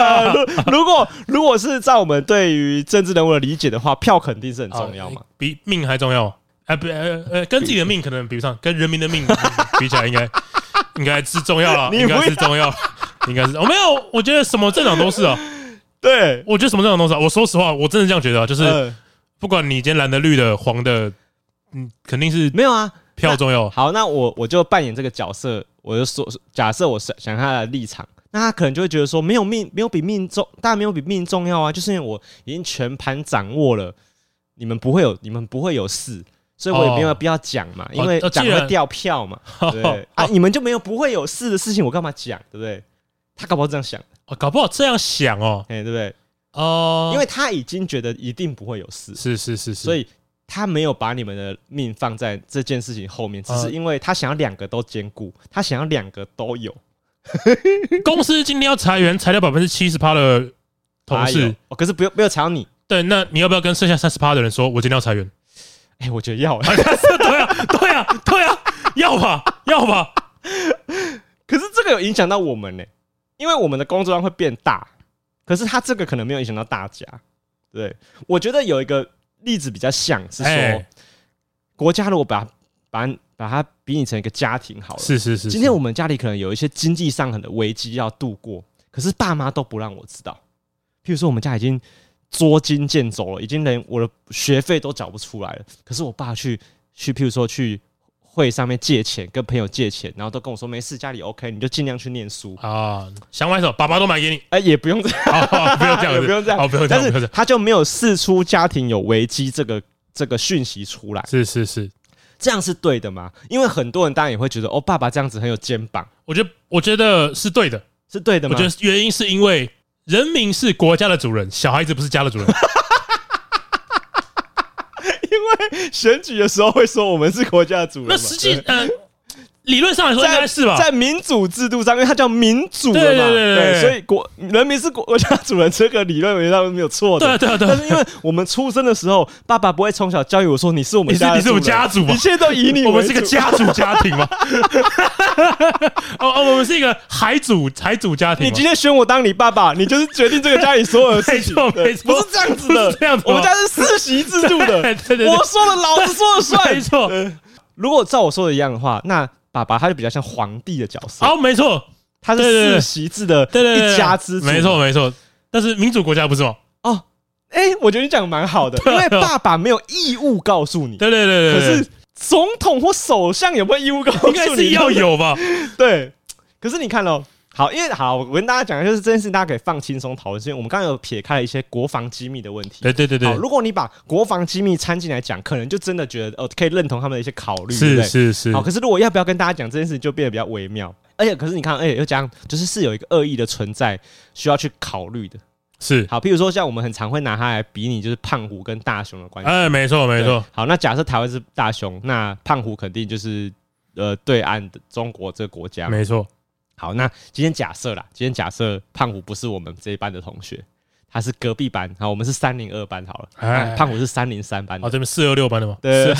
[SPEAKER 2] 如果如果是在我们对于政治人物的理解的话，票肯定是很重要嘛，
[SPEAKER 1] 比命还重要。哎，不，呃呃，跟自己的命可能比不上，跟人民的命比 起来，应该应该是重要了，应该是重要。应该是我没有，我觉得什么政党都是啊。
[SPEAKER 2] 对，
[SPEAKER 1] 我觉得什么政党都是啊。我说实话，我真的这样觉得啊，就是不管你今天蓝的、绿的、黄的，嗯，肯定是
[SPEAKER 2] 没有啊，
[SPEAKER 1] 票重要。
[SPEAKER 2] 好，那我我就扮演这个角色，我就说，假设我想想他的立场，那他可能就会觉得说，没有命，没有比命重，当然没有比命重要啊，就是因为我已经全盘掌握了，你们不会有，你们不会有事，所以我也没有必要讲嘛，因为讲会掉票嘛，对 啊，你们就没有不会有事的事情，我干嘛讲，对不对？他搞不好这样想，
[SPEAKER 1] 哦，搞不好这样想哦，
[SPEAKER 2] 哎，对不对？
[SPEAKER 1] 哦，
[SPEAKER 2] 因为他已经觉得一定不会有事，
[SPEAKER 1] 是是是是，
[SPEAKER 2] 所以他没有把你们的命放在这件事情后面，只是因为他想要两个都兼顾，他想要两个都有。
[SPEAKER 1] 公司今天要裁员，裁掉百分之七十趴的同事，
[SPEAKER 2] 哦，可是不用没有裁到你，
[SPEAKER 1] 对，那你要不要跟剩下三十趴的人说，我今天要裁员？
[SPEAKER 2] 哎，我觉得要，
[SPEAKER 1] 对啊，对啊，对啊，要吧，要吧。
[SPEAKER 2] 可是这个有影响到我们呢。因为我们的工作量会变大，可是他这个可能没有影响到大家。对，我觉得有一个例子比较像是说，国家如果把把把它比拟成一个家庭好了，
[SPEAKER 1] 是是是。
[SPEAKER 2] 今天我们家里可能有一些经济上很的危机要度过，可是爸妈都不让我知道。譬如说，我们家已经捉襟见肘了，已经连我的学费都缴不出来了，可是我爸去去，譬如说去。会上面借钱，跟朋友借钱，然后都跟我说没事，家里 OK，你就尽量去念书
[SPEAKER 1] 啊。想买什么，爸爸都买给你。
[SPEAKER 2] 哎，也不用这样，
[SPEAKER 1] 不用这样，
[SPEAKER 2] 不用这样，
[SPEAKER 1] 不用这样。但是
[SPEAKER 2] 他就没有释出家庭有危机这个这个讯息出来。
[SPEAKER 1] 是是是，
[SPEAKER 2] 这样是对的吗？因为很多人当然也会觉得，哦，爸爸这样子很有肩膀。
[SPEAKER 1] 我觉得，我觉得是对的，
[SPEAKER 2] 是对的吗？
[SPEAKER 1] 我觉得原因是因为人民是国家的主人，小孩子不是家的主人。
[SPEAKER 2] 因为选举的时候会说我们是国家主人，
[SPEAKER 1] 那实际嗯。理论上来说应该是吧，
[SPEAKER 2] 在民主制度上，因为它叫民主的嘛，对，对，对，对，对，所以国人民是国家主人，这个理论原来没有错的。
[SPEAKER 1] 对对对，
[SPEAKER 2] 但是因为我们出生的时候，爸爸不会从小教育我说你是我们家，
[SPEAKER 1] 你是我们家族，
[SPEAKER 2] 一切都以你。
[SPEAKER 1] 我们是个家族家庭吗？哦哦，我们是一个海主海主家庭。
[SPEAKER 2] 你今天选我当你爸爸，你就是决定这个家里所有的事情。不是这样子的，这样子。我们家是世袭制度的。对对对，我说了老子说了算。没错，如果照我说的一样的话，那。爸爸他就比较像皇帝的角色，
[SPEAKER 1] 哦，没错，
[SPEAKER 2] 他是世袭制的一家之主，
[SPEAKER 1] 没错没错。但是民主国家不是吗？
[SPEAKER 2] 哦，哎，我觉得你讲的蛮好的，因为爸爸没有义务告诉你，
[SPEAKER 1] 对对对对。
[SPEAKER 2] 可是总统或首相有没有义务告诉你？
[SPEAKER 1] 应该是要有吧？
[SPEAKER 2] 对。可是你看喽。好，因为好，我跟大家讲的就是这件事，大家可以放轻松讨论。因为我们刚刚有撇开了一些国防机密的问题。
[SPEAKER 1] 对对对对。
[SPEAKER 2] 好，如果你把国防机密掺进来讲，可能就真的觉得哦，可以认同他们的一些考虑。
[SPEAKER 1] 是是是。
[SPEAKER 2] 好，可是如果要不要跟大家讲这件事，就变得比较微妙。而且，可是你看，而且又讲，就是是有一个恶意的存在，需要去考虑的。
[SPEAKER 1] 是。
[SPEAKER 2] 好，譬如说，像我们很常会拿它来比拟，就是胖虎跟大雄的关系。
[SPEAKER 1] 哎，没错没错。
[SPEAKER 2] 好，那假设台湾是大雄，那胖虎肯定就是呃对岸的中国这个国家。
[SPEAKER 1] 没错。
[SPEAKER 2] 好，那今天假设啦，今天假设胖虎不是我们这一班的同学，他是隔壁班。好，我们是三零二班好了。哎，胖虎是三零三班。
[SPEAKER 1] 哦，这边四二六班的吗？
[SPEAKER 2] 对。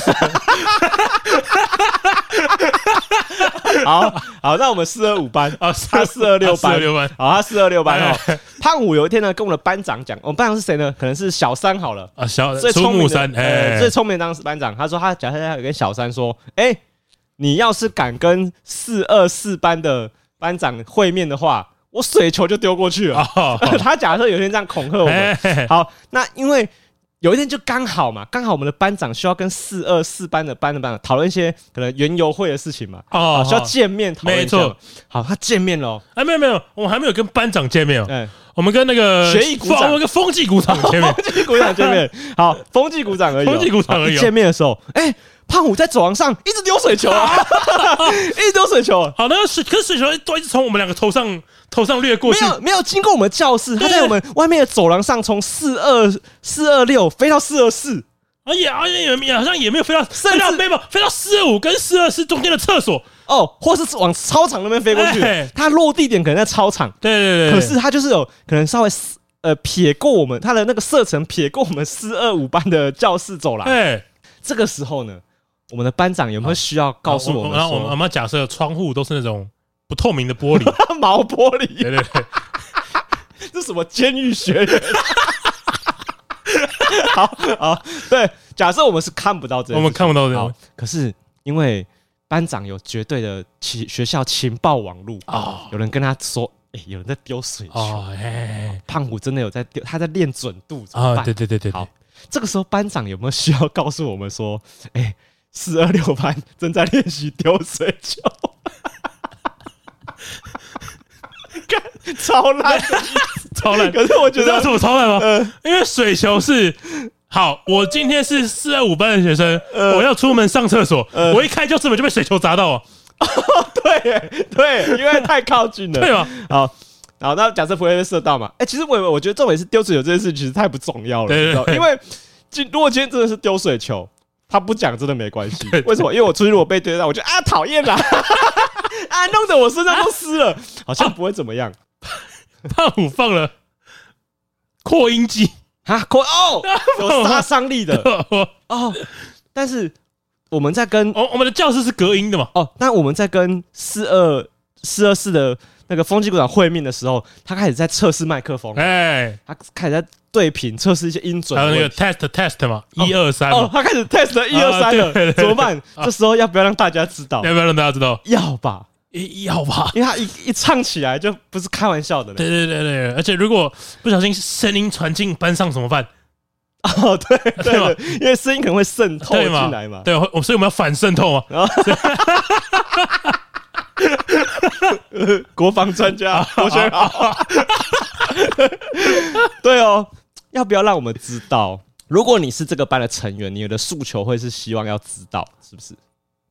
[SPEAKER 2] 好好，那我们四二五班啊，他四二六班。好，他四二六班哦。胖虎有一天呢，跟我们的班长讲，我们班长是谁呢？可能是小三好了。
[SPEAKER 1] 啊，小最聪明的，
[SPEAKER 2] 哎，最聪明的当时班长，他说他假设他有跟小三说，哎，你要是敢跟四二四班的。班长会面的话，我水球就丢过去了。Oh, oh. 他假设有一天这样恐吓我们。好，那因为有一天就刚好嘛，刚好我们的班长需要跟四二四班的班的班长讨论一些可能园游会的事情嘛。哦、oh, 需要见面讨论。没错。好，他见面了。哎，没有没有，我们还没有跟班长见面哦。嗯，我们跟那个学艺鼓掌，
[SPEAKER 1] 我们跟风纪鼓掌见面。
[SPEAKER 2] 风纪股长见面。好，风纪鼓掌而已。
[SPEAKER 1] 风纪鼓掌而已。
[SPEAKER 2] 见面的时候，哎、欸。胖虎在走廊上一直丢水球啊，一直丢水球。好，那个水，可是水球都一直从我们两个头上头上掠过去，没有没有经过我们教室，他在我们外面的走廊上，从四二四二六飞到四二四，而且而且也也好像也没有飞到，飞到没有飞到四二五跟四二四中间的厕所，哦，或是往操场那边飞过去，
[SPEAKER 1] 哎。
[SPEAKER 2] 它落地点可能在操场，
[SPEAKER 1] 对对对，
[SPEAKER 2] 可是它就是有可能稍微呃撇过我们，它的那个射程撇过我们四二五班的教室走廊。
[SPEAKER 1] 哎，
[SPEAKER 2] 这个时候呢，我们的班长有没有需要告诉我们
[SPEAKER 1] 然后我们我
[SPEAKER 2] 说，
[SPEAKER 1] 们假设窗户都是那种不透明的玻璃，
[SPEAKER 2] 毛玻璃？
[SPEAKER 1] 对对对，
[SPEAKER 2] 这什么监狱学人？好好，对，假设我们是看不到这个，
[SPEAKER 1] 我们看不到这
[SPEAKER 2] 可是因为班长有绝对的情学校情报网路
[SPEAKER 1] 哦。
[SPEAKER 2] 有人跟他说，哎、有人在丢水球，
[SPEAKER 1] 哦，哎
[SPEAKER 2] 胖虎真的有在丢，他在练准度，
[SPEAKER 1] 啊，
[SPEAKER 2] 办？
[SPEAKER 1] 对对对对，
[SPEAKER 2] 好，这个时候班长有没有需要告诉我们说，哎、四二六班正在练习丢水球？干超烂，
[SPEAKER 1] 超烂。
[SPEAKER 2] 可是我觉得
[SPEAKER 1] 你知道什么超烂吗？
[SPEAKER 2] 呃
[SPEAKER 1] 因为水球是好，我今天是四二五班的学生，我要出门上厕所，我一开教室门就被水球砸到啊，
[SPEAKER 2] 对耶对，因为太靠近了，
[SPEAKER 1] 对吧？
[SPEAKER 2] 好，好，那假设不会被射到嘛？哎、其实我我觉得重点是丢水球这件事其实太不重要了，
[SPEAKER 1] 对对
[SPEAKER 2] 你知道
[SPEAKER 1] 对
[SPEAKER 2] 因为今如果今天真的是丢水球，他不讲真的没关
[SPEAKER 1] 系。
[SPEAKER 2] 为什么？因为我出去如果被丢到，我就啊讨厌啦，啊弄得我身上都湿了，好像不会怎么样
[SPEAKER 1] 胖虎放了扩音机，
[SPEAKER 2] 啊。扩哦，有杀伤力的哦。但是我们在跟
[SPEAKER 1] 哦我们的教室是隔音的嘛？
[SPEAKER 2] 哦，那我们在跟四二四二四的那个风纪股长会面的时候，他开始在测试麦克风。
[SPEAKER 1] 哎，
[SPEAKER 2] 他开始在对频测试一些音准
[SPEAKER 1] 还有那个 test test 嘛，一二三
[SPEAKER 2] 哦，，他开始 test 一二三了，怎么办？这时候要不要让大家知道？
[SPEAKER 1] 要不要让大家知道？
[SPEAKER 2] 要吧，
[SPEAKER 1] 要吧？
[SPEAKER 2] 因为他一一唱起来就不是开玩笑的了。
[SPEAKER 1] 对对对对，而且如果不小心声音传进班上怎么办？
[SPEAKER 2] 哦，对
[SPEAKER 1] 对
[SPEAKER 2] 因为声音可能会渗透
[SPEAKER 1] 对
[SPEAKER 2] 进来嘛。
[SPEAKER 1] 对，我所以我们要反渗透嘛。
[SPEAKER 2] 国防专家，好。对哦，要不要让我们知道？如果你是这个班的成员，你的诉求会是希望要知道，是不是？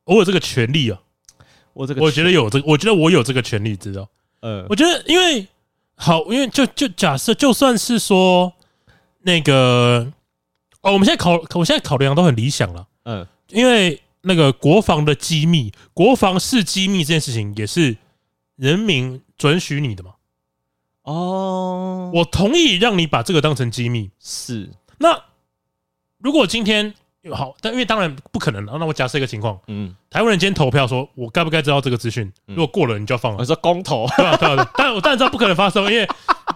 [SPEAKER 1] 我有这个权利啊，
[SPEAKER 2] 我这个，
[SPEAKER 1] 我觉得有这个，我觉得我有这个权利知道。
[SPEAKER 2] 呃
[SPEAKER 1] 我觉得因为好，因为就就假设就算是说那个哦，我们现在考，我现在考量都很理想了，
[SPEAKER 2] 嗯
[SPEAKER 1] 因为那个国防的机密，国防是机密这件事情也是人民准许你的嘛。
[SPEAKER 2] 哦，
[SPEAKER 1] 我同意让你把这个当成机密。
[SPEAKER 2] 是
[SPEAKER 1] 那如果今天好，但因为当然不可能啊。那我假设一个情况，
[SPEAKER 2] 嗯，
[SPEAKER 1] 台湾人今天投票说，我该不该知道这个资讯？
[SPEAKER 2] 嗯
[SPEAKER 1] 如果过了，你就要放了
[SPEAKER 2] 我，说公投，
[SPEAKER 1] 对吧？对吧？但我当然知道不可能发生，因为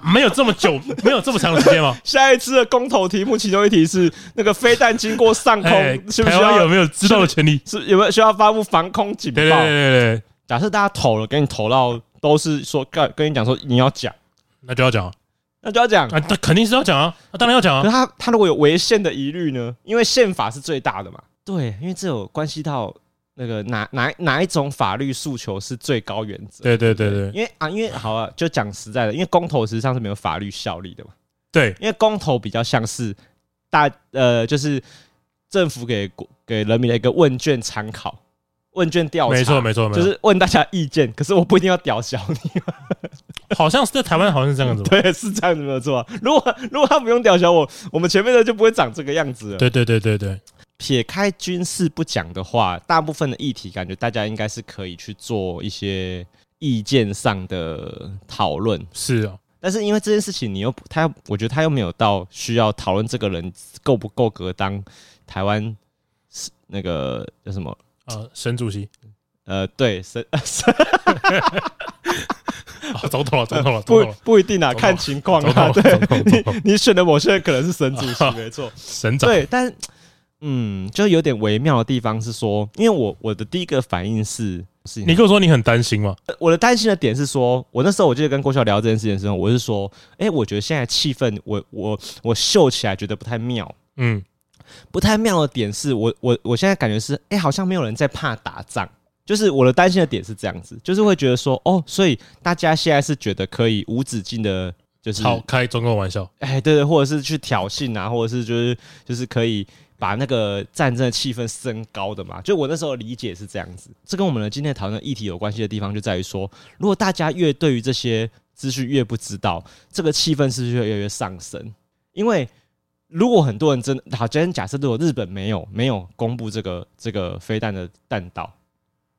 [SPEAKER 1] 没有这么久，没有这么长的时间吗。
[SPEAKER 2] 下一次的公投题目，其中一题是那个飞弹经过上空，
[SPEAKER 1] 哎，
[SPEAKER 2] 需不需要
[SPEAKER 1] 台湾有没有知道的权利？
[SPEAKER 2] 是有没有需要发布防空警报？
[SPEAKER 1] 对对对对对，
[SPEAKER 2] 假设大家投了，给你投到都是说跟跟你讲说你要讲，
[SPEAKER 1] 那就要讲啊，
[SPEAKER 2] 那就要讲。
[SPEAKER 1] 啊那肯定是要讲啊，那当然要讲
[SPEAKER 2] 可是
[SPEAKER 1] 啊。
[SPEAKER 2] 他他如果有违宪的疑虑呢？因为宪法是最大的嘛。对，因为这有关系到那个哪哪哪一种法律诉求是最高原则。
[SPEAKER 1] 对对对对
[SPEAKER 2] 因为啊，因为好啊，就讲实在的，因为公投实际上是没有法律效力的嘛。
[SPEAKER 1] 对，
[SPEAKER 2] 因为公投比较像是大呃，就是政府给国给人民的一个问卷参考、问卷调查，
[SPEAKER 1] 没错没错没错，
[SPEAKER 2] 就是问大家意见。可是我不一定要屌小你，
[SPEAKER 1] 好像是在台湾好像是这样子吧。
[SPEAKER 2] 对，是这样子没有错啊。如果如果他不用屌小我，我们前面的就不会长这个样子了。
[SPEAKER 1] 对对对对对，
[SPEAKER 2] 撇开军事不讲的话，大部分的议题感觉大家应该是可以去做一些意见上的讨论。
[SPEAKER 1] 是啊，
[SPEAKER 2] 但是因为这件事情，你又他，我觉得他又没有到需要讨论这个人够不够格当台湾是那个叫什么？
[SPEAKER 1] 呃，沈主席，
[SPEAKER 2] 呃，对，是
[SPEAKER 1] 啊总统了，总统了，
[SPEAKER 2] 不，不一定啊，看情况
[SPEAKER 1] 总
[SPEAKER 2] 啊。
[SPEAKER 1] 对
[SPEAKER 2] 你，你选的某些人可能是省主席，没错。
[SPEAKER 1] 省长，
[SPEAKER 2] 对，但嗯，就有点微妙的地方是说，因为我我的第一个反应是，是
[SPEAKER 1] 你跟我说你很担心吗？
[SPEAKER 2] 我的担心的点是说，我那时候我记得跟郭晓聊这件事情的时候，我是说，哎、我觉得现在气氛，我我我秀起来觉得不太妙。
[SPEAKER 1] 嗯，
[SPEAKER 2] 不太妙的点是我我我现在感觉是，哎、好像没有人在怕打仗。就是我的担心的点是这样子，就是会觉得说，哦，所以大家现在是觉得可以无止境的，就是
[SPEAKER 1] 好开中共玩笑，
[SPEAKER 2] 哎，对对，或者是去挑衅啊，或者是就是就是可以把那个战争的气氛升高的嘛。就我那时候理解是这样子。这跟我们的今天讨论的议题有关系的地方，就在于说，如果大家越对于这些资讯越不知道，这个气氛是不是越来越上升？因为如果很多人真的好，今天假设如果日本没有没有公布这个这个飞弹的弹道，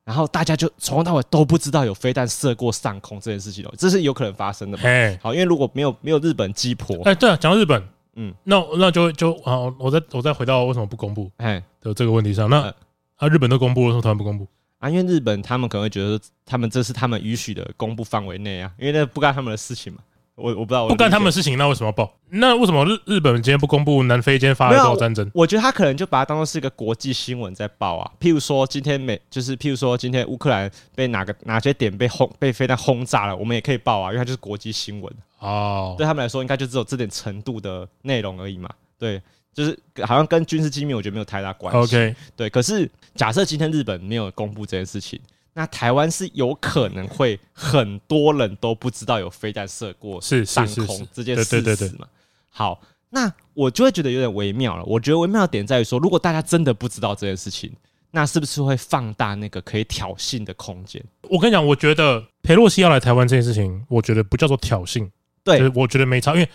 [SPEAKER 2] 然后大家就从头到尾都不知道有飞弹射过上空这件事情哦，这是有可能发生的嘛？
[SPEAKER 1] 哎，
[SPEAKER 2] 好，因为如果没有没有日本击破，
[SPEAKER 1] 哎，对啊，讲到日本，
[SPEAKER 2] 嗯，
[SPEAKER 1] 那那就就啊，我再我再回到为什么不公布
[SPEAKER 2] 哎
[SPEAKER 1] 的这个问题上，那
[SPEAKER 2] 呃
[SPEAKER 1] 啊，日本都公布了，为什么台湾不公布？
[SPEAKER 2] 啊，因为日本他们可能会觉得他们这是他们允许的公布范围内啊，因为那不干他们的事情嘛。我我不知道，
[SPEAKER 1] 不干他们的事情，那为什么要报？那为什么日日本今天不公布南非今天发了多少战争？
[SPEAKER 2] 我觉得他可能就把它当做是一个国际新闻在报啊。譬如说今天美就是譬如说今天乌克兰被哪个哪些点被轰被飞弹轰炸了，我们也可以报啊，因为它就是国际新闻
[SPEAKER 1] 哦。
[SPEAKER 2] 对他们来说，应该就只有这点程度的内容而已嘛。对，就是好像跟军事机密，我觉得没有太大关系。
[SPEAKER 1] OK，
[SPEAKER 2] 对。可是假设今天日本没有公布这件事情。那台湾是有可能会很多人都不知道有飞弹射过上空这件事实嘛？好，那我就会觉得有点微妙了。我觉得微妙的点在于说，如果大家真的不知道这件事情，那是不是会放大那个可以挑衅的空间？
[SPEAKER 1] 我跟你讲，我觉得裴洛西要来台湾这件事情，我觉得不叫做挑衅，
[SPEAKER 2] 对，
[SPEAKER 1] 我觉得没差，因为。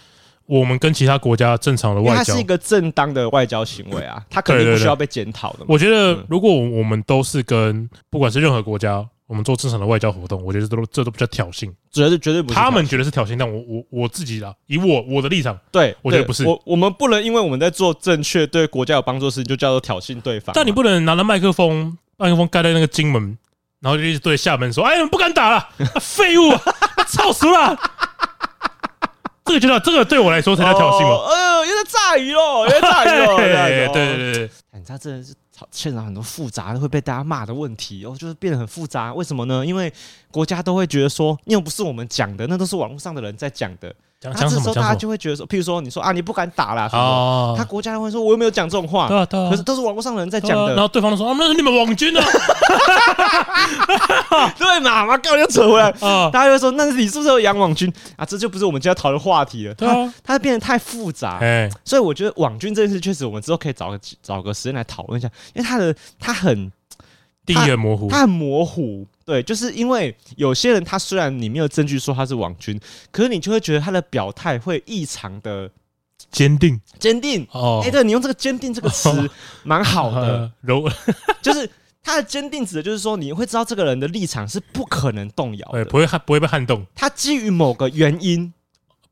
[SPEAKER 1] 我们跟其他国家正常的外交，
[SPEAKER 2] 它是一个正当的外交行为啊，它肯定不需要被检讨的。
[SPEAKER 1] 我觉得，如果我们都是跟不管是任何国家，我们做正常的外交活动，我觉得这都这都不叫挑衅，
[SPEAKER 2] 绝对绝对不是。
[SPEAKER 1] 他们觉得是挑衅，但我我我自己啦，以我我的立场，
[SPEAKER 2] 对，
[SPEAKER 1] 我觉得不是。
[SPEAKER 2] 我我们不能因为我们在做正确对国家有帮助的事情，就叫做挑衅对方。
[SPEAKER 1] 但你不能拿着麦克风，麦克风盖在那个金门，然后就一直对厦门说：“哎，你们不敢打了，废物，操死了。”这个觉得，这个对我来说才叫挑衅哦？
[SPEAKER 2] 哎呦，有点炸鱼哦，有点炸鱼哦！
[SPEAKER 1] 对对对对，
[SPEAKER 2] 你知道，真的是现场很多复杂的会被大家骂的问题哦，就是变得很复杂。为什么呢？因为国家都会觉得说，又不是我们讲的，那都是网络上的人在讲的。讲这时候大家就会觉得说，譬如说你说啊，你不敢打啦，哦，他国家人会说，我又没有讲这种话，
[SPEAKER 1] 对啊对啊，
[SPEAKER 2] 可是都是网络上的人在讲的，
[SPEAKER 1] 然后对方都说啊，那是你们网军啊，
[SPEAKER 2] 对嘛？嘛，刚好又扯回来。啊，大家就说，那是你是不是有养网军？啊？这就不是我们今天讨论话题了，对啊，它变得太复杂，哎，所以我觉得网军这件事确实，我们之后可以找个找个时间来讨论一下，因为它的它很
[SPEAKER 1] 定义很模糊，
[SPEAKER 2] 它很模糊。对，就是因为有些人他虽然你没有证据说他是网军，可是你就会觉得他的表态会异常的
[SPEAKER 1] 坚定，
[SPEAKER 2] 坚定哦。哎，对，你用这个“坚定”这个词蛮好的，
[SPEAKER 1] 柔，
[SPEAKER 2] 就是他的坚定指的就是说你会知道这个人的立场是不可能动摇对，
[SPEAKER 1] 不会撼不会被撼动。
[SPEAKER 2] 他基于某个原因。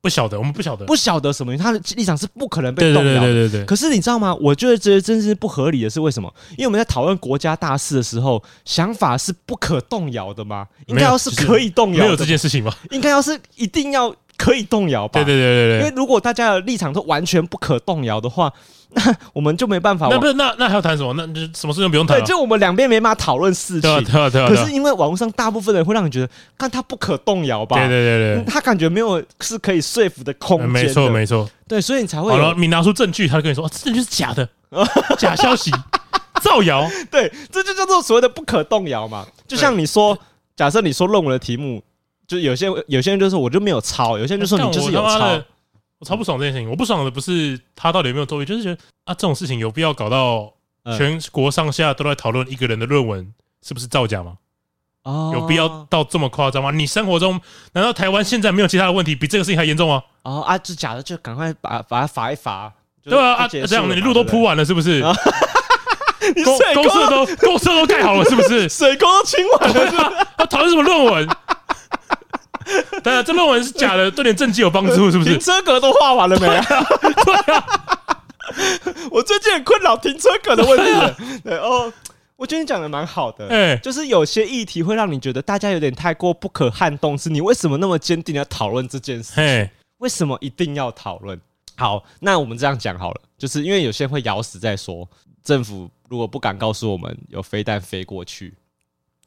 [SPEAKER 1] 不晓得，我们不晓得，
[SPEAKER 2] 不晓得什么？他的立场是不可能被动摇的。
[SPEAKER 1] 对对对对对。
[SPEAKER 2] 可是你知道吗？我觉得这真是不合理的是为什么？因为我们在讨论国家大事的时候，想法是不可动摇的吗？应该要是可以动摇，
[SPEAKER 1] 没有这件事情吗？
[SPEAKER 2] 应该要是一定要可以动摇吧？
[SPEAKER 1] 对对对对对。
[SPEAKER 2] 因为如果大家的立场都完全不可动摇的话。那 我们就没办法。
[SPEAKER 1] 那不是那那还要谈什么？那就什么事情不用谈。
[SPEAKER 2] 对，就我们两边没办法讨论事情。
[SPEAKER 1] 对啊对啊对啊。
[SPEAKER 2] 可是因为网络上大部分人会让你觉得，看他不可动摇吧？
[SPEAKER 1] 对对对对。
[SPEAKER 2] 他感觉没有是可以说服的空间。
[SPEAKER 1] 没错没错。
[SPEAKER 2] 对，所以你才会。
[SPEAKER 1] 好了，你拿出证据，他就跟你说，这就是假的，假消息，造谣。
[SPEAKER 2] 对，这就叫做所谓的不可动摇嘛。就像你说，假设你说论文的题目，就有些有些人就说我就没有抄，有些人就说你就是有抄。
[SPEAKER 1] 我超不爽这件事情，我不爽的不是他到底有没有作弊，就是觉得啊，这种事情有必要搞到全国上下都在讨论一个人的论文是不是造假吗？哦，有必要到这么夸张吗？你生活中难道台湾现在没有其他的问题比这个事情还严重吗？
[SPEAKER 2] 哦啊，这假的就赶快把把它罚一罚，
[SPEAKER 1] 对啊啊，这样的你路都铺完了是不是？公公社都公社都盖好了是不是？
[SPEAKER 2] 水沟都清完了是吧？
[SPEAKER 1] 他讨论什么论文？对啊，这论文是假的，对点政绩有帮助 是不是？
[SPEAKER 2] 停车格都画完了没？对啊，我最近很困扰停车格的问题。对哦，我觉得你讲的蛮好的。哎，就是有些议题会让你觉得大家有点太过不可撼动，是你为什么那么坚定要讨论这件事情？为什么一定要讨论？好，那我们这样讲好了，就是因为有些人会咬死在说，政府如果不敢告诉我们有飞弹飞过去，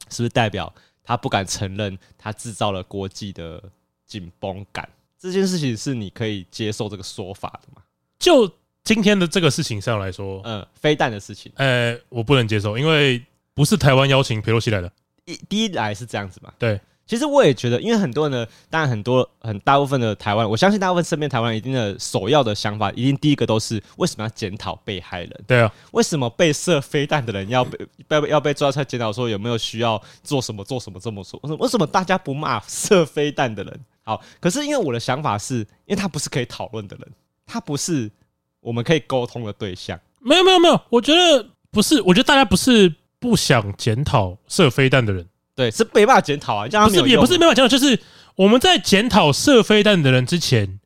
[SPEAKER 2] 是不是代表？他不敢承认，他制造了国际的紧绷感。这件事情是你可以接受这个说法的吗？
[SPEAKER 1] 就今天的这个事情上来说，
[SPEAKER 2] 嗯，飞弹的事情，
[SPEAKER 1] 呃，我不能接受，因为不是台湾邀请佩洛西来的。
[SPEAKER 2] 一第一来是这样子嘛？
[SPEAKER 1] 对。
[SPEAKER 2] 其实我也觉得，因为很多人呢，当然很多很大部分的台湾，我相信大部分身边台湾人一定的首要的想法，一定第一个都是为什么要检讨被害人？
[SPEAKER 1] 对啊，
[SPEAKER 2] 为什么被射飞弹的人要被被要被抓出来检讨，说有没有需要做什么做什么这么说？为什么大家不骂射飞弹的人？好，可是因为我的想法是，因为他不是可以讨论的人，他不是我们可以沟通的对象。
[SPEAKER 1] 没有没有没有，我觉得不是，我觉得大家不是。不想检讨射飞弹的人。
[SPEAKER 2] 对，是没办法检讨啊，这样
[SPEAKER 1] 不是也不是没办法检讨，就是我们在检讨射飞弹的人之前，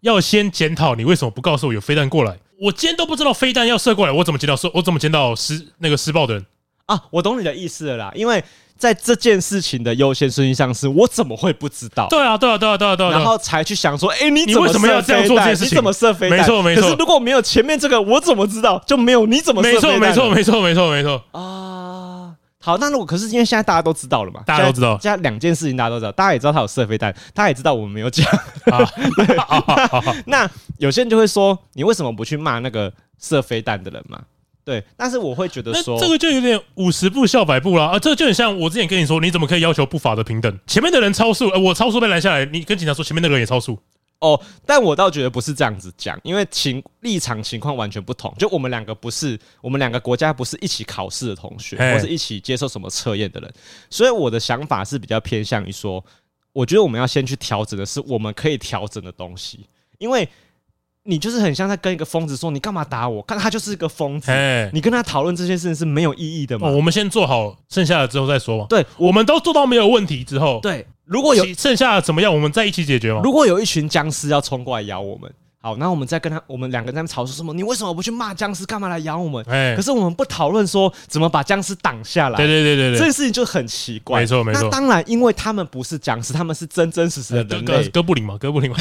[SPEAKER 1] 要先检讨你为什么不告诉我有飞弹过来。我今天都不知道飞弹要射过来，我怎么检讨？我怎么检讨施那个施暴的人
[SPEAKER 2] 啊？我懂你的意思了啦，因为在这件事情的优先顺序上，是我怎么会不知道？
[SPEAKER 1] 对啊，对啊，对啊，对啊，对啊，
[SPEAKER 2] 然后才去想说，哎，你
[SPEAKER 1] 你为什么要这样做这件事情？
[SPEAKER 2] 你怎么射飞弹？
[SPEAKER 1] 没错，没错。
[SPEAKER 2] 可是如果没有前面这个，我怎么知道？就没有你怎么射？
[SPEAKER 1] 没错，没错，没错，没错，没错
[SPEAKER 2] 啊。好，那如果可是因为现在大家都知道了嘛，
[SPEAKER 1] 大家都知道，
[SPEAKER 2] 现在两件事情大家都知道，大家也知道他有射飞弹，大家也知道我们没有讲。那有些人就会说，你为什么不去骂那个射飞弹的人嘛？对，但是我会觉得说，
[SPEAKER 1] 这个就有点五十步笑百步了啊！这个就很像我之前跟你说，你怎么可以要求不法的平等？前面的人超速，呃，我超速被拦下来，你跟警察说前面那个人也超速。
[SPEAKER 2] 哦，但我倒觉得不是这样子讲，因为情立场情况完全不同。就我们两个不是，我们两个国家不是一起考试的同学，或是一起接受什么测验的人，所以我的想法是比较偏向于说，我觉得我们要先去调整的是我们可以调整的东西，因为你就是很像在跟一个疯子说，你干嘛打我？看他就是一个疯子，你跟他讨论这些事情是没有意义的嘛。
[SPEAKER 1] 哦，我们先做好剩下的之后再说嘛。
[SPEAKER 2] 对，
[SPEAKER 1] 我们都做到没有问题之后，
[SPEAKER 2] 对。如果有
[SPEAKER 1] 剩下的怎么样，我们再一起解决吗？
[SPEAKER 2] 如果有一群僵尸要冲过来咬我们，好，那我们再跟他，我们两个在那吵说什么？你为什么不去骂僵尸？干嘛来咬我们？可是我们不讨论说怎么把僵尸挡下来。
[SPEAKER 1] 对对对对对，
[SPEAKER 2] 这件事情就很奇怪。
[SPEAKER 1] 没错没错。
[SPEAKER 2] 那当然，因为他们不是僵尸，他们是真真实实的人类。
[SPEAKER 1] 哥布林嘛，哥布林嘛。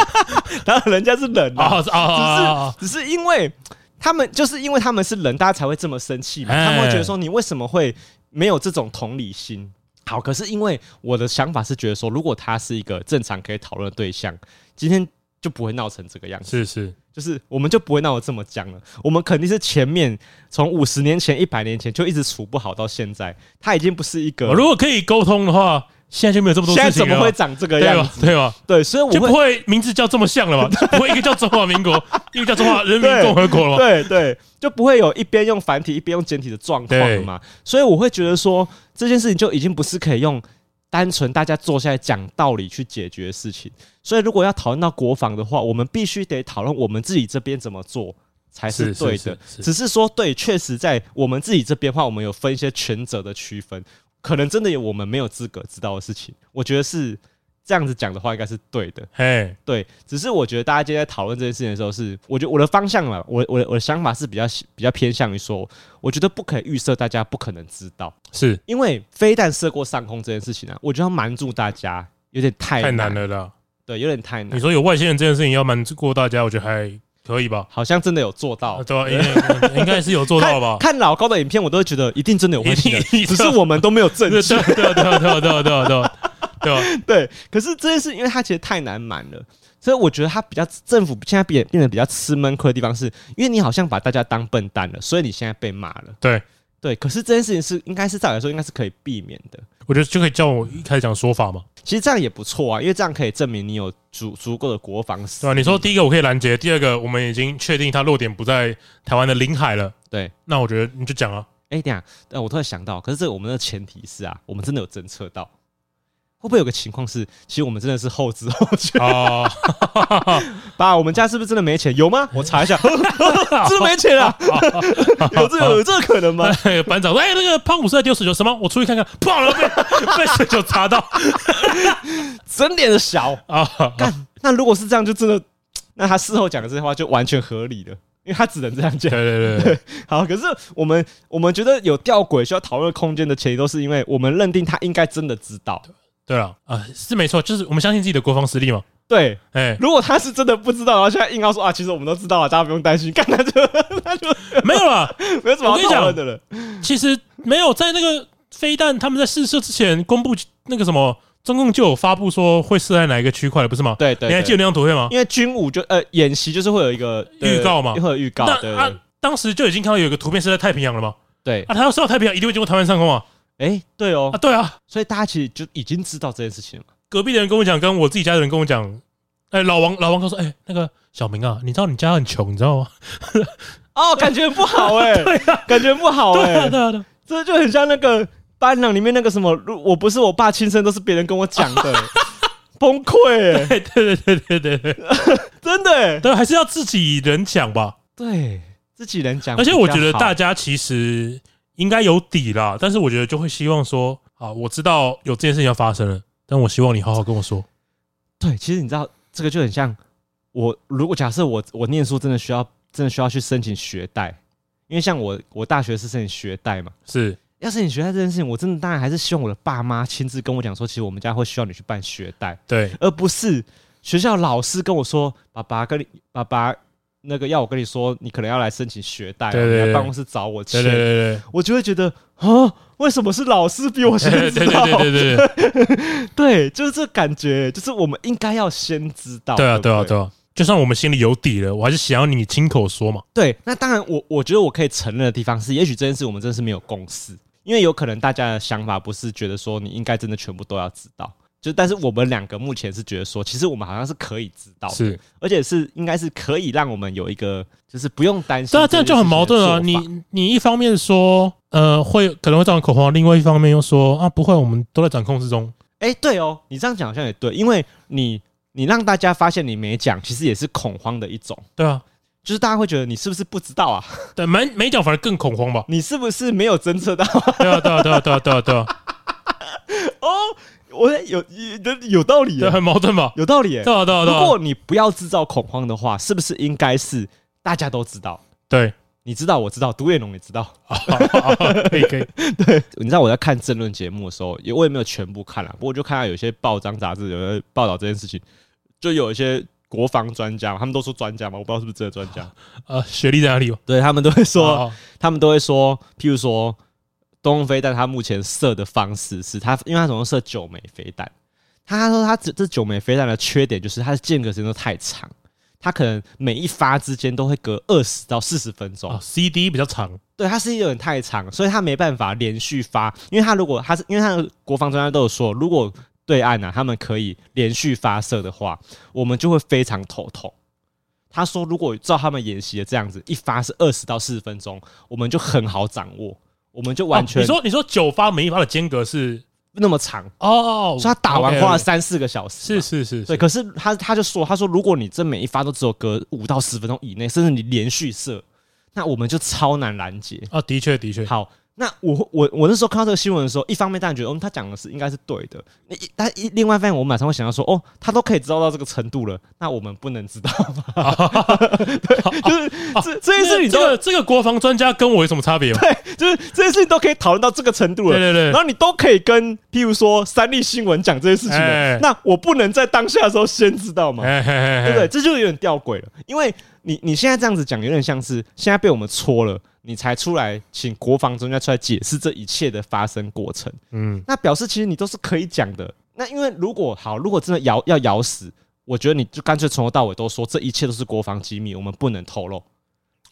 [SPEAKER 2] 然后，人家是人啊，只是只是因为他们就是因为他们是人，大家才会这么生气嘛。他们会觉得说，你为什么会没有这种同理心？好，可是因为我的想法是觉得说，如果他是一个正常可以讨论的对象，今天就不会闹成这个样子。
[SPEAKER 1] 是是，
[SPEAKER 2] 就是我们就不会闹得这么僵了。我们肯定是前面从五十年前、一百年前就一直处不好到现在，他已经不是一个。
[SPEAKER 1] 如果可以沟通的话，现在就没有这么多事情了。
[SPEAKER 2] 现在怎么会长这个样子？
[SPEAKER 1] 对吧？
[SPEAKER 2] 对，所以我
[SPEAKER 1] 就不会名字叫这么像了嘛？不会一个叫中华民国，一个叫中华人民共和国了吗？
[SPEAKER 2] 对对，就不会有一边用繁体一边用简体的状况了嘛？所以我会觉得说。这件事情就已经不是可以用单纯大家坐下来讲道理去解决的事情，所以如果要讨论到国防的话，我们必须得讨论我们自己这边怎么做才是对的。只是说，对，确实在我们自己这边的话，我们有分一些权责的区分，可能真的有我们没有资格知道的事情。我觉得是。这样子讲的话应该是对的，嘿，对，只是我觉得大家今天在讨论这件事情的时候，是我觉得我的方向嘛，我我的我的想法是比较比较偏向于说，我觉得不可以预设大家不可能知道，
[SPEAKER 1] 是因
[SPEAKER 2] 为飞弹射过上空这件事情啊，我觉得要瞒住大家有点太
[SPEAKER 1] 太难了啦，
[SPEAKER 2] 对，有点太难。
[SPEAKER 1] 你说有外星人这件事情要瞒住过大家，我觉得还可以吧？
[SPEAKER 2] 好像真的有做到，
[SPEAKER 1] 对吧？应该是有做到吧？
[SPEAKER 2] 看老高的影片，我都会觉得一定真的有外星人，只是我们都没有证据。
[SPEAKER 1] 对对对对对对对对。对
[SPEAKER 2] 对，可是这件事，因为它其实太难瞒了，所以我觉得他比较政府现在变变得比较吃闷亏的地方是，是因为你好像把大家当笨蛋了，所以你现在被骂了。
[SPEAKER 1] 对
[SPEAKER 2] 对，可是这件事情是应该是照理来说应该是可以避免的。
[SPEAKER 1] 我觉得就可以叫我一开始讲说法嘛。
[SPEAKER 2] 其实这样也不错啊，因为这样可以证明你有足足够的国防实力。
[SPEAKER 1] 对啊？你说第一个我可以拦截，第二个我们已经确定它落点不在台湾的领海了。
[SPEAKER 2] 对，
[SPEAKER 1] 那我觉得你就讲啊。
[SPEAKER 2] 哎，等下，但我突然想到，可是这个我们的前提是啊，我们真的有侦测到。会不会有个情况是，其实我们真的是后知后觉啊？爸，我们家是不是真的没钱？有吗？我查一下，真的没钱啊？有这有这个可能吗？
[SPEAKER 1] 班长说：“哎，那个胖虎是在丢水球，什么？我出去看看，砰了，被被水球砸到，
[SPEAKER 2] 整脸的小啊！干，那如果是这样，就真的，那他事后讲的这些话就完全合理了，因为他只能这样讲。对
[SPEAKER 1] 对对，
[SPEAKER 2] 好。可是我们我们觉得有吊诡需要讨论空间的前提，都是因为我们认定他应该真的知道。”
[SPEAKER 1] 对了啊，是没错，就是我们相信自己的国防实力嘛。
[SPEAKER 2] 对，哎，如果他是真的不知道，然后现在硬要说啊，其实我们都知道了，大家不用担心。干他就他就
[SPEAKER 1] 没有了，
[SPEAKER 2] 没有什么好讨论的了。
[SPEAKER 1] 其实没有在那个飞弹他们在试射之前公布那个什么，中共就有发布说会射在哪一个区块了，不是吗？
[SPEAKER 2] 对对，
[SPEAKER 1] 你还记得那张图片吗？
[SPEAKER 2] 因为军武就呃演习就是会有一个
[SPEAKER 1] 预告嘛，
[SPEAKER 2] 会有预告。那啊，
[SPEAKER 1] 当时就已经看到有一个图片是在太平洋了吗？
[SPEAKER 2] 对
[SPEAKER 1] 啊，他要射到太平洋，一定会经过台湾上空啊。
[SPEAKER 2] 哎，对哦，
[SPEAKER 1] 啊，对啊，
[SPEAKER 2] 所以大家其实就已经知道这件事情了。
[SPEAKER 1] 隔壁的人跟我讲，跟我自己家的人跟我讲，哎，老王，老王他说，哎，那个小明啊，你知道你家很穷，你知道吗？
[SPEAKER 2] 哦，感觉不好哎，对啊，感觉不好哎，对啊，对，这就很像那个班长里面那个什么，我不是我爸亲生，都是别人跟我讲的，崩溃哎，对
[SPEAKER 1] 对对对对对，
[SPEAKER 2] 真的，
[SPEAKER 1] 对，还是要自己人讲吧，
[SPEAKER 2] 对，自己人讲，
[SPEAKER 1] 而且我觉得大家其实。应该有底啦，但是我觉得就会希望说，啊，我知道有这件事情要发生了，但我希望你好好跟我说。
[SPEAKER 2] 对，其实你知道，这个就很像我，如果假设我我念书真的需要，真的需要去申请学贷，因为像我我大学是申请学贷嘛，
[SPEAKER 1] 是
[SPEAKER 2] 要申请学贷这件事情，我真的当然还是希望我的爸妈亲自跟我讲说，其实我们家会需要你去办学贷，
[SPEAKER 1] 对，
[SPEAKER 2] 而不是学校老师跟我说，爸爸跟你爸爸。那个要我跟你说，你可能要来申请学贷，对对对，你来办公室找我签，我就会觉得啊，为什么是老师比我先知道？对对对对对，对，就是这感觉，就是我们应该要先知道。对啊，对啊，对啊，就算我们心里有底了，我还是想要你亲口说嘛。对，那当然，我我觉得我可以承认的地方是，也许这件事我们真的是没有共识，因为有可能大家的想法不是觉得说你应该真的全部都要知道。就但是我们两个目前是觉得说，其实我们好像是可以知道的，是，而且是应该是可以让我们有一个，就是不用担心。对啊，这样就很矛盾啊！你你一方面说，呃，会可能会造成恐慌，另外一方面又说啊，不会，我们都在掌控之中。哎，对哦，你这样讲好像也对，因为你你让大家发现你没讲，其实也是恐慌的一种。对啊，就是大家会觉得你是不是不知道啊？对，没没讲反而更恐慌吧？你是不是没有侦测到？对啊，对啊，对啊，对啊，对啊，对啊。哦。我有有有道理，对，很矛盾吧？有道理，对啊，对啊。如果你不要制造恐慌的话，是不是应该是大家都知道？对，你知道，我知道，独眼龙也知道，可 以可以。对，你知道我在看政论节目的时候，也我也没有全部看了，不过就看到有些报章杂志有人报道这件事情，就有一些国防专家，他们都说专家嘛，我不知道是不是真的专家。呃，学历在哪里哦？对他们都会说，他们都会说，譬如说。东风飞弹，它目前射的方式是它，因为它总共射九枚飞弹。他说，他这这九枚飞弹的缺点就是它的间隔时间都太长，它可能每一发之间都会隔二十到四十分钟。CD 比较长，对，它 CD 有点太长，所以它没办法连续发。因为它如果它是，因为它的国防专家都有说，如果对岸呢、啊、他们可以连续发射的话，我们就会非常头痛。他说，如果照他们演习的这样子，一发是二十到四十分钟，我们就很好掌握。我们就完全、哦、你说你说九发每一发的间隔是那么长哦，所以他打完花了三四个小时，是是是，对。可是他他就说，他说如果你这每一发都只有隔五到十分钟以内，甚至你连续射，那我们就超难拦截啊。的确的确，好。那我我我那时候看到这个新闻的时候，一方面当然觉得，嗯，他讲的是应该是对的。那一但一另外一方面，我马上会想到说，哦，他都可以知道到这个程度了，那我们不能知道吗？对，就是这这件事情，这个这个国防专家跟我有什么差别吗？对，就是这件事情都可以讨论到这个程度了，对对对。然后你都可以跟，譬如说三立新闻讲这些事情了，那我不能在当下的时候先知道吗？对不对？这就有点吊诡了，因为你你现在这样子讲，有点像是现在被我们戳了。你才出来请国防专家出来解释这一切的发生过程，嗯，那表示其实你都是可以讲的。那因为如果好，如果真的咬要咬死，我觉得你就干脆从头到尾都说这一切都是国防机密，我们不能透露。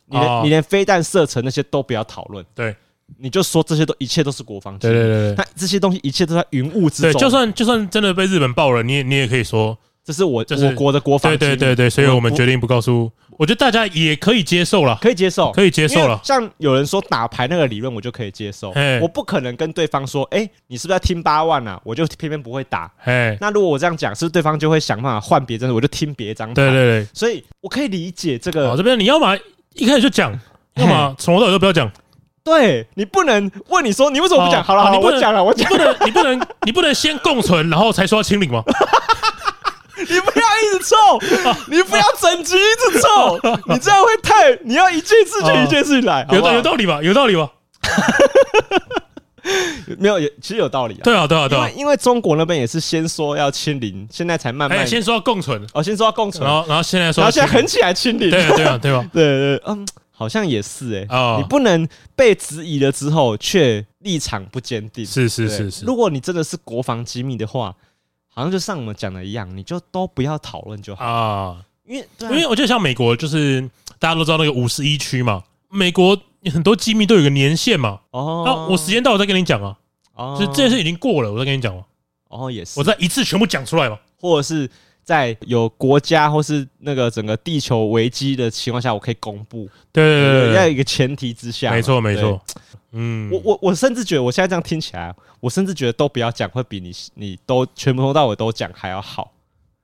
[SPEAKER 2] 你连你连飞弹射程那些都不要讨论，对，你就说这些都一切都是国防机密。对对对，那这些东西一切都在云雾之中。对，就算就算真的被日本爆了，你也你也可以说。这是我我国的国防，对对对对，所以我们决定不告诉。我觉得大家也可以接受了，可以接受，可以接受了。像有人说打牌那个理论，我就可以接受。我不可能跟对方说，哎，你是不是要听八万啊？我就偏偏不会打。那如果我这样讲，是不是对方就会想办法换别张？我就听别张牌。对对对，所以我可以理解这个。这边你要么一开始就讲，要么从头到尾都不要讲。对，你不能问你说你为什么不讲？好了，你不讲了，我讲。你不能，你不能，你不能先共存，然后才说要清零吗？你不要一直凑，你不要整集一直凑，你这样会太，你要一件事情一件事情来，有道有道理吧？有道理吧？没有，其实有道理啊。对啊，对啊，对啊。因为中国那边也是先说要清零，现在才慢慢先说要共存，哦，先说要共存，然后然后现在说，然后现在狠起来清零，对对啊，对吧？对对，嗯，好像也是哎，你不能被质疑了之后却立场不坚定，是是是是。如果你真的是国防机密的话。好像就像我们讲的一样，你就都不要讨论就好啊。因为因为我觉得像美国，就是大家都知道那个五十一区嘛，美国很多机密都有个年限嘛。哦，那我时间到，我再跟你讲啊。哦，就这件事已经过了，我再跟你讲嘛。哦，也是，我再一次全部讲出来嘛。或者是在有国家或是那个整个地球危机的情况下，我可以公布。对对对，对，要有一个前提之下。没错没错。嗯，我我我甚至觉得，我现在这样听起来，我甚至觉得都不要讲，会比你你都全部从头到尾都讲还要好。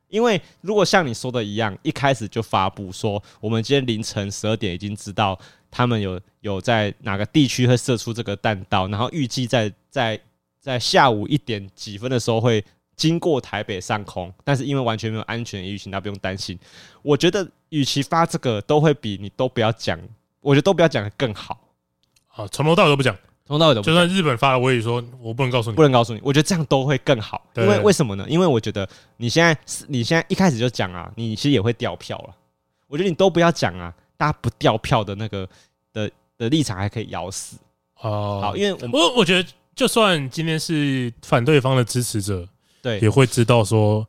[SPEAKER 2] 因为如果像你说的一样，一开始就发布说，我们今天凌晨十二点已经知道他们有有在哪个地区会射出这个弹道，然后预计在在在下午一点几分的时候会经过台北上空，但是因为完全没有安全预警，那不用担心。我觉得与其发这个，都会比你都不要讲，我觉得都不要讲的更好。
[SPEAKER 1] 啊，从头到尾都不讲，
[SPEAKER 2] 从头到尾都不讲，
[SPEAKER 1] 就算日本发了，我也说我不能告诉你，
[SPEAKER 2] 不能告诉你。我觉得这样都会更好，因为为什么呢？因为我觉得你现在你现在一开始就讲啊，你其实也会掉票了。我觉得你都不要讲啊，大家不掉票的那个的的立场还可以咬死
[SPEAKER 1] 哦。
[SPEAKER 2] 好，因为我
[SPEAKER 1] 我我觉得，就算今天是反对方的支持者。
[SPEAKER 2] 对，
[SPEAKER 1] 也会知道说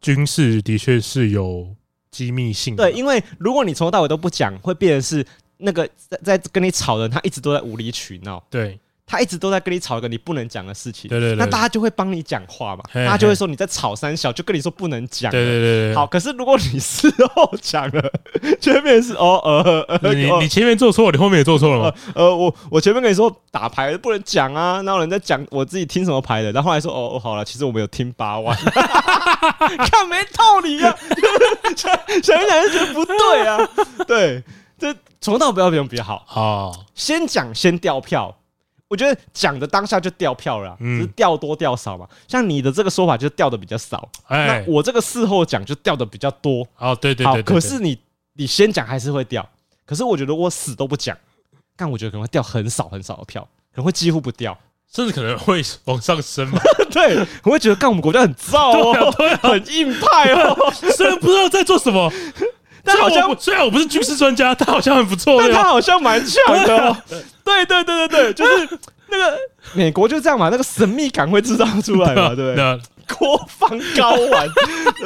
[SPEAKER 1] 军事的确是有机密性的。
[SPEAKER 2] 对，因为如果你从头到尾都不讲，会变成是那个在在跟你吵的人，他一直都在无理取闹。
[SPEAKER 1] 对。
[SPEAKER 2] 他一直都在跟你吵一个你不能讲的事情，
[SPEAKER 1] 对对对，
[SPEAKER 2] 那大家就会帮你讲话嘛，大家就会说你在吵三小，就跟你说不能讲。
[SPEAKER 1] 对对对，
[SPEAKER 2] 好，可是如果你事后讲了，前面是哦呃呃，
[SPEAKER 1] 你你前面做错，你后面也做错了吗？
[SPEAKER 2] 呃，我我前面跟你说打牌不能讲啊，然后人家讲我自己听什么牌的，然后后来说哦哦好了，其实我没有听八万，看没道理啊，想想一想就觉得不对啊，对，这从头到尾不要不用比较好。啊，先讲先掉票。我觉得讲的当下就掉票了，只是掉多掉少嘛。像你的这个说法就掉的比较少，那我这个事后讲就掉的比较多。
[SPEAKER 1] 哦，对对对。
[SPEAKER 2] 可是你你先讲还是会掉，可是我觉得我死都不讲，但我觉得可能会掉很少很少的票，可能会几乎不掉，
[SPEAKER 1] 甚至可能会往上升。
[SPEAKER 2] 对，我会觉得干我们国家很燥哦，很硬派哦。
[SPEAKER 1] 虽然不知道在做什么，但好像虽然我不是军事专家，但好像很不错，
[SPEAKER 2] 但他好像蛮强的。对对对对对，就是那个美国就这样嘛，那个神秘感会制造出来嘛，对不对？国防高玩，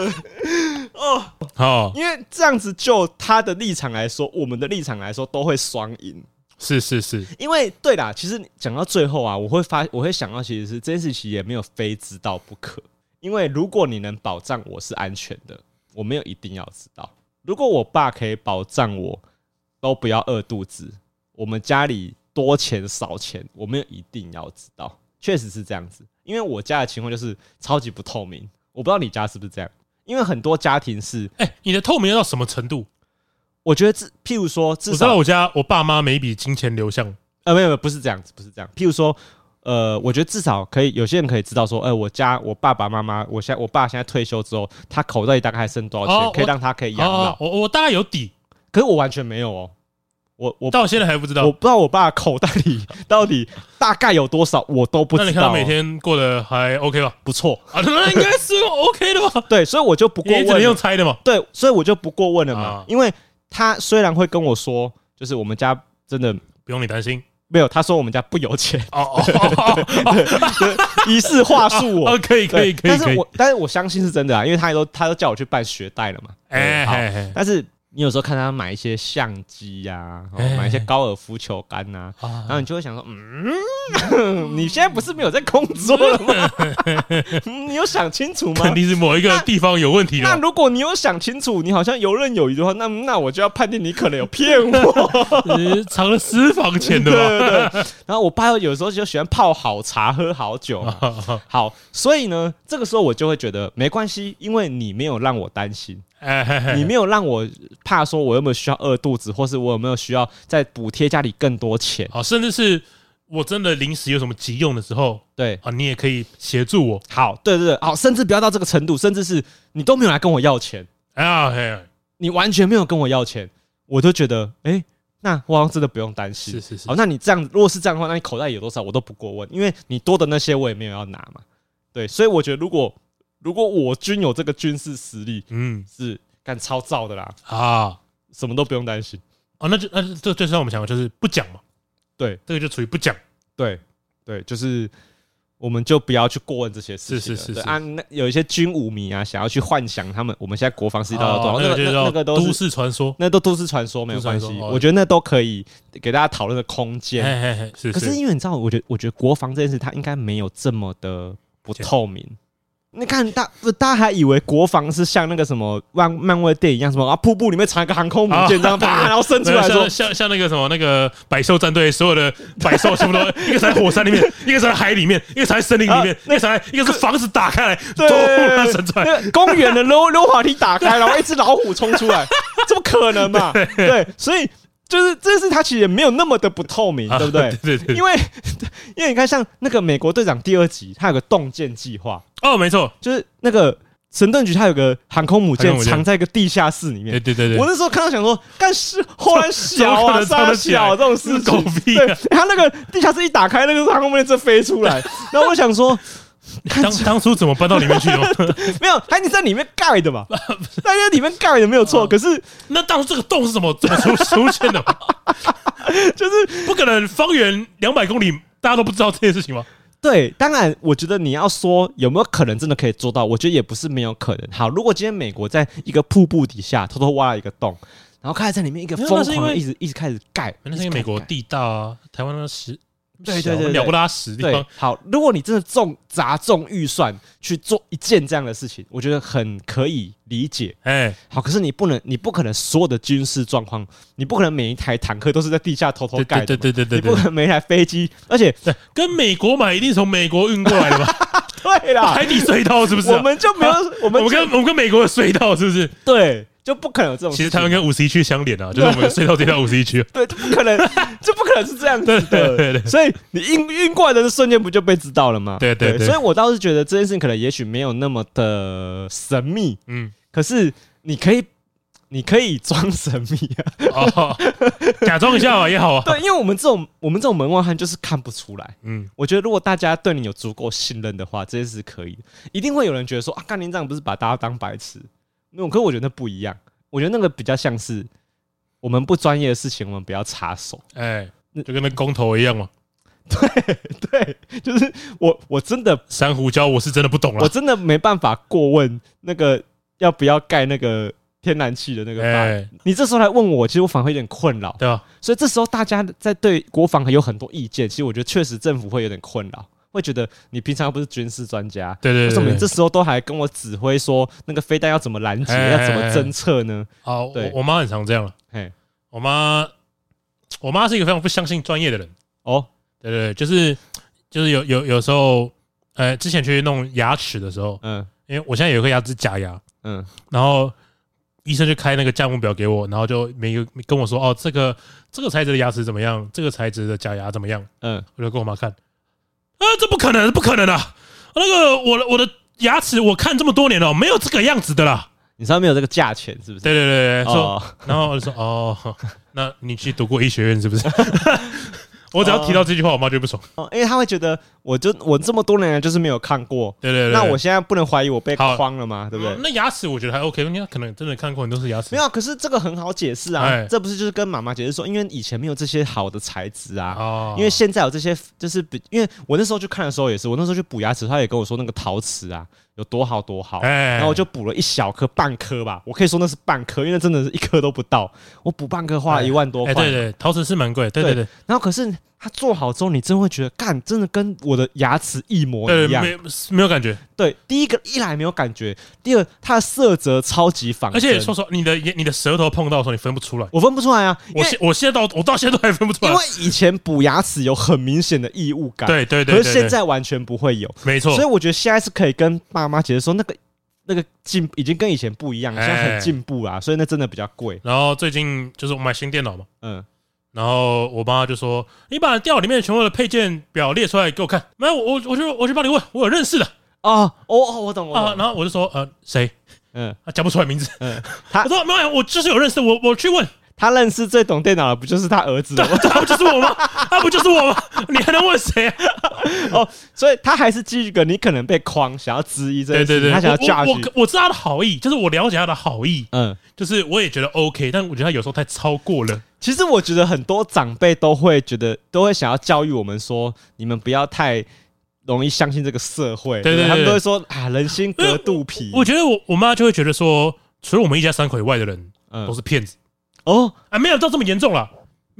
[SPEAKER 2] 哦，好，因为这样子就他的立场来说，我们的立场来说都会双赢。
[SPEAKER 1] 是是是，
[SPEAKER 2] 因为对啦，其实讲到最后啊，我会发，我会想到，其实是这件事情也没有非知道不可。因为如果你能保障我是安全的，我没有一定要知道。如果我爸可以保障我，都不要饿肚子，我们家里。多钱少钱，我没有一定要知道，确实是这样子。因为我家的情况就是超级不透明，我不知道你家是不是这样。因为很多家庭是，
[SPEAKER 1] 哎、欸，你的透明要到什么程度？
[SPEAKER 2] 我觉得，至譬如说，至少我
[SPEAKER 1] 知道我家我爸妈每一笔金钱流向，
[SPEAKER 2] 呃，没有不是这样子，不是这样。譬如说，呃，我觉得至少可以，有些人可以知道说，哎、呃，我家我爸爸妈妈，我现在我爸现在退休之后，他口袋里大概还剩多少钱，哦、可以让他可以养老？
[SPEAKER 1] 我我大概有底，
[SPEAKER 2] 可是我完全没有哦。我我
[SPEAKER 1] 到现在还不知道，
[SPEAKER 2] 我不知道我爸口袋里到底大概有多少，我都不知道。那
[SPEAKER 1] 你看他每天过得还 OK 吧？
[SPEAKER 2] 不错
[SPEAKER 1] 啊，那应该是 OK 的吧？
[SPEAKER 2] 对，所以我就不过问。
[SPEAKER 1] 只能用猜的嘛？
[SPEAKER 2] 对，所以我就不过问了嘛。因为他虽然会跟我说，就是我们家真的
[SPEAKER 1] 不用你担心，
[SPEAKER 2] 没有，他说我们家不有钱。哦哦哦，仪式话术我
[SPEAKER 1] 可以可以可以，
[SPEAKER 2] 但是我但是我相信是真的啊，因为他都他都叫我去办学贷了嘛。哎，好，但是。你有时候看他买一些相机呀，买一些高尔夫球杆呐，然后你就会想说，嗯，你现在不是没有在工作了吗？你有想清楚吗？
[SPEAKER 1] 肯定是某一个地方有问题。
[SPEAKER 2] 那如果你有想清楚，你好像游刃有余的话，那那我就要判定你可能有骗我，
[SPEAKER 1] 藏了私房钱的吧？
[SPEAKER 2] 然后我爸有时候就喜欢泡好茶，喝好酒。好，所以呢，这个时候我就会觉得没关系，因为你没有让我担心。你没有让我怕说，我有没有需要饿肚子，或是我有没有需要再补贴家里更多钱？
[SPEAKER 1] 好，甚至是我真的临时有什么急用的时候，
[SPEAKER 2] 对
[SPEAKER 1] 啊，你也可以协助我。
[SPEAKER 2] 好，对对对，好，甚至不要到这个程度，甚至是你都没有来跟我要钱，哎呀，你完全没有跟我要钱，我都觉得，哎，那我好像真的不用担心。
[SPEAKER 1] 是是是，
[SPEAKER 2] 好，那你这样，如果是这样的话，那你口袋有多少，我都不过问，因为你多的那些我也没有要拿嘛。对，所以我觉得如果。如果我军有这个军事实力，嗯，是干超造的啦啊，什么都不用担心
[SPEAKER 1] 哦。那就那这最让我们想的就是不讲嘛，
[SPEAKER 2] 对，
[SPEAKER 1] 这个就处于不讲，
[SPEAKER 2] 对对，就是我们就不要去过问这些事情。是是是啊，那有一些军武迷啊，想要去幻想他们我们现在国防实力到多少，那个那个都
[SPEAKER 1] 都市传说，
[SPEAKER 2] 那都都市传说没有关系。我觉得那都可以给大家讨论的空间。可是因为你知道，我觉得我觉得国防这件事，它应该没有这么的不透明。你看大，大家还以为国防是像那个什么漫漫威电影一样，什么啊瀑布里面藏一个航空母舰，这样啪，然后伸出来说，
[SPEAKER 1] 像像那个什么那个百兽战队，所有的 百兽全部都一个在火山里面，一个在海里面，一个在森林里面，一个在一个是房子打开来，对，伸出来，
[SPEAKER 2] 公园的溜溜滑梯打开，然后一只老虎冲出来，怎么可能嘛？对，所以就是这件事它其实也没有那么的不透明，对不对？
[SPEAKER 1] 对对，
[SPEAKER 2] 因为因为你看，像那个美国队长第二集，它有个洞见计划，
[SPEAKER 1] 哦，没错，
[SPEAKER 2] 就是那个。神盾局它有个航空母舰藏在一个地下室里面。
[SPEAKER 1] 对对对对，
[SPEAKER 2] 我那时候看到想说，干是后来小啊，杀小 这种事情，
[SPEAKER 1] 狗屁啊！
[SPEAKER 2] 对，他那个地下室一打开，那个航空母舰就飞出来。然后我想说，
[SPEAKER 1] 当当初怎么搬到里面去的？
[SPEAKER 2] 没有，还你在里面盖的嘛？大家里面盖的没有错，可是
[SPEAKER 1] 那当初这个洞是怎么怎么出出现的？就是不可能方圆两百公里大家都不知道这件事情吗？
[SPEAKER 2] 对，当然，我觉得你要说有没有可能真的可以做到，我觉得也不是没有可能。好，如果今天美国在一个瀑布底下偷偷挖了一个洞，然后开始在里面一个疯狂一直一直开始盖，
[SPEAKER 1] 那是因为美国地大啊，台湾那是。
[SPEAKER 2] 对对对，
[SPEAKER 1] 鸟不拉屎的地方。
[SPEAKER 2] 好，如果你真的重砸重预算去做一件这样的事情，我觉得很可以理解。哎，好，可是你不能，你不可能所有的军事状况，你不可能每一台坦克都是在地下偷偷盖的。
[SPEAKER 1] 对对对对，
[SPEAKER 2] 你不可能每一台飞机，而且
[SPEAKER 1] 跟美国买一定从美国运过来的吧？
[SPEAKER 2] 对啦，
[SPEAKER 1] 海底隧道是不是？
[SPEAKER 2] 我们就没有，我们
[SPEAKER 1] 我们跟我们跟美国的隧道是不是？
[SPEAKER 2] 对。就不可能有这种。
[SPEAKER 1] 其实台湾跟五十一区相连啊，就是我们隧道这条五十一区。
[SPEAKER 2] 对，就不可能，就不可能是这样子的。对对对。所以你运运过来的瞬间不就被知道了吗？
[SPEAKER 1] 对对对。
[SPEAKER 2] 所以我倒是觉得这件事情可能也许没有那么的神秘。嗯。可是你可以，你可以装神秘啊。哦。
[SPEAKER 1] 假装一下啊也好啊。
[SPEAKER 2] 对，因为我们这种我们这种门外汉就是看不出来。嗯。我觉得如果大家对你有足够信任的话，这件事可以。一定会有人觉得说啊，干连长不是把大家当白痴？那种，可是我觉得那不一样。我觉得那个比较像是我们不专业的事情，我们不要插手。哎，
[SPEAKER 1] 就跟那公投一样嘛。
[SPEAKER 2] 对对，就是我我真的
[SPEAKER 1] 珊瑚礁，我是真的不懂了。
[SPEAKER 2] 我真的没办法过问那个要不要盖那个天然气的那个法。你这时候来问我，其实我反而会有点困扰。对啊，所以这时候大家在对国防还有很多意见，其实我觉得确实政府会有点困扰。会觉得你平常又不是军事专家，对对对，为什么你这时候都还跟我指挥说那个飞弹要怎么拦截，要怎么侦测呢？
[SPEAKER 1] 啊，我我妈很常这样。嘿，我妈，我妈是一个非常不相信专业的人。哦，对对，就是就是有有有时候，呃，之前去弄牙齿的时候，嗯，因为我现在有一颗牙齿假牙，嗯，然后医生就开那个价目表给我，然后就每个跟我说，哦，这个这个材质的牙齿怎么样？这个材质的假牙怎么样？嗯，我就跟我妈看。啊，这不可能，不可能啊！那个，我的我的牙齿，我看这么多年了，没有这个样子的啦。
[SPEAKER 2] 你上面有这个价钱是不是？
[SPEAKER 1] 对对对对，说，然后我就说，哦，那你去读过医学院是不是？我只要提到这句话，我妈就不爽。
[SPEAKER 2] 哦，因为她会觉得，我就我这么多年来就是没有看过。
[SPEAKER 1] 对对对。
[SPEAKER 2] 那我现在不能怀疑我被框了吗？对不对？
[SPEAKER 1] 那牙齿我觉得还 OK，你可能真的看过很多是牙齿。
[SPEAKER 2] 没有，可是这个很好解释啊。这不是就是跟妈妈解释说，因为以前没有这些好的材质啊。哦。因为现在有这些，就是比因为我那时候去看的时候也是，我那时候去补牙齿，他也跟我说那个陶瓷啊有多好多好。哎。然后我就补了一小颗半颗吧，我可以说那是半颗，因为那真的是一颗都不到。我补半颗花了一万多块。
[SPEAKER 1] 对对，陶瓷是蛮贵。对对对。
[SPEAKER 2] 然后可是。它做好之后，你真会觉得，干，真的跟我的牙齿一模一样，
[SPEAKER 1] 没没有感觉。
[SPEAKER 2] 对，第一个一来没有感觉，第二它的色泽超级仿，
[SPEAKER 1] 而且说实话，你的你的舌头碰到的时候，你分不出来。
[SPEAKER 2] 我分不出来啊，
[SPEAKER 1] 我现我现在到我到现在都还分不出来，
[SPEAKER 2] 因为以前补牙齿有很明显的异物感，
[SPEAKER 1] 对对对，
[SPEAKER 2] 可是现在完全不会有，
[SPEAKER 1] 没错。
[SPEAKER 2] 所以我觉得现在是可以跟爸妈解释说，那个那个进已经跟以前不一样，现在很进步啦，所以那真的比较贵。
[SPEAKER 1] 然后最近就是我买新电脑嘛，嗯。然后我妈就说：“你把电脑里面全部的配件表列出来给我看。”没有，我我就我去帮你问，我有认识的
[SPEAKER 2] 啊。哦，我懂我懂。
[SPEAKER 1] 然后我就说：“呃，谁？嗯，他讲不出来名字。嗯，他我说没有，我就是有认识，我我去问。
[SPEAKER 2] 他认识最懂电脑的不就是他儿子吗？
[SPEAKER 1] 他不就是我吗？他不就是我吗？你还能问谁啊？
[SPEAKER 2] 哦，所以他还是基于一个你可能被框，想要质疑这件事。对对对，他想要 judge。
[SPEAKER 1] 我我我知道他的好意，就是我了解他的好意。嗯，就是我也觉得 OK，但我觉得他有时候太超过了。
[SPEAKER 2] 其实我觉得很多长辈都会觉得，都会想要教育我们说，你们不要太容易相信这个社会。对对，他们都会说啊，人心隔肚皮。
[SPEAKER 1] 我觉得我我妈就会觉得说，除了我们一家三口以外的人，嗯，都是骗子。哦，啊，没有到这么严重了。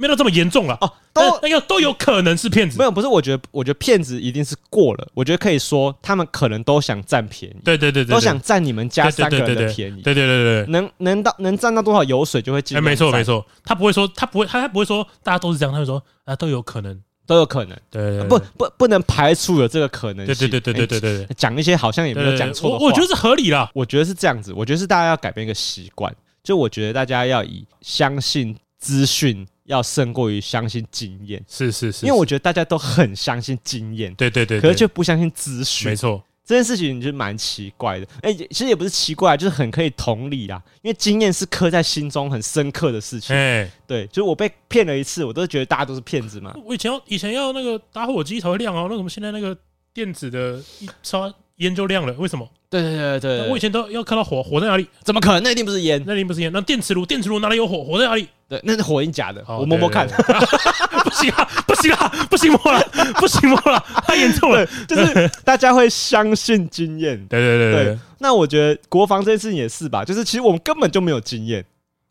[SPEAKER 1] 没有这么严重了哦，都那个都有可能是骗子。
[SPEAKER 2] 没有，不是，我觉得，我觉得骗子一定是过了。我觉得可以说，他们可能都想占便宜。
[SPEAKER 1] 对对对对，
[SPEAKER 2] 都想占你们家三个人的便宜。
[SPEAKER 1] 对对对对，
[SPEAKER 2] 能能到能占到多少油水就会进。
[SPEAKER 1] 哎，没错没错，他不会说，他不会，他他不会说，大家都是这样，他会说啊，都有可能，
[SPEAKER 2] 都有可能。对，不不不能排除有这个可能性。
[SPEAKER 1] 对对对对对对对，
[SPEAKER 2] 讲一些好像也没有讲错的话。
[SPEAKER 1] 我觉得是合理啦，
[SPEAKER 2] 我觉得是这样子，我觉得是大家要改变一个习惯，就我觉得大家要以相信资讯要胜过于相信经验。
[SPEAKER 1] 是是是，
[SPEAKER 2] 因为我觉得大家都很相信经验，
[SPEAKER 1] 对对对，
[SPEAKER 2] 可是却不相信资讯。
[SPEAKER 1] 没错。
[SPEAKER 2] 这件事情就蛮奇怪的，哎、欸，其实也不是奇怪，就是很可以同理啦。因为经验是刻在心中很深刻的事情。哎，对，就是我被骗了一次，我都觉得大家都是骗子嘛。
[SPEAKER 1] 我以前要以前要那个打火机才会亮哦，那怎么现在那个电子的一刷烟就亮了？为什么？
[SPEAKER 2] 对对对对，
[SPEAKER 1] 我以前都要看到火，火在哪里？
[SPEAKER 2] 怎么可能？那一定不是烟，
[SPEAKER 1] 那一定不是烟。那电磁炉，电磁炉哪里有火？火在哪里？
[SPEAKER 2] 对，那是火影假的。我摸摸看，
[SPEAKER 1] 不行啊，不行啊，不行摸了，不行摸了，太严重了。
[SPEAKER 2] 就是大家会相信经验。
[SPEAKER 1] 对对对对。
[SPEAKER 2] 那我觉得国防这件事情也是吧，就是其实我们根本就没有经验。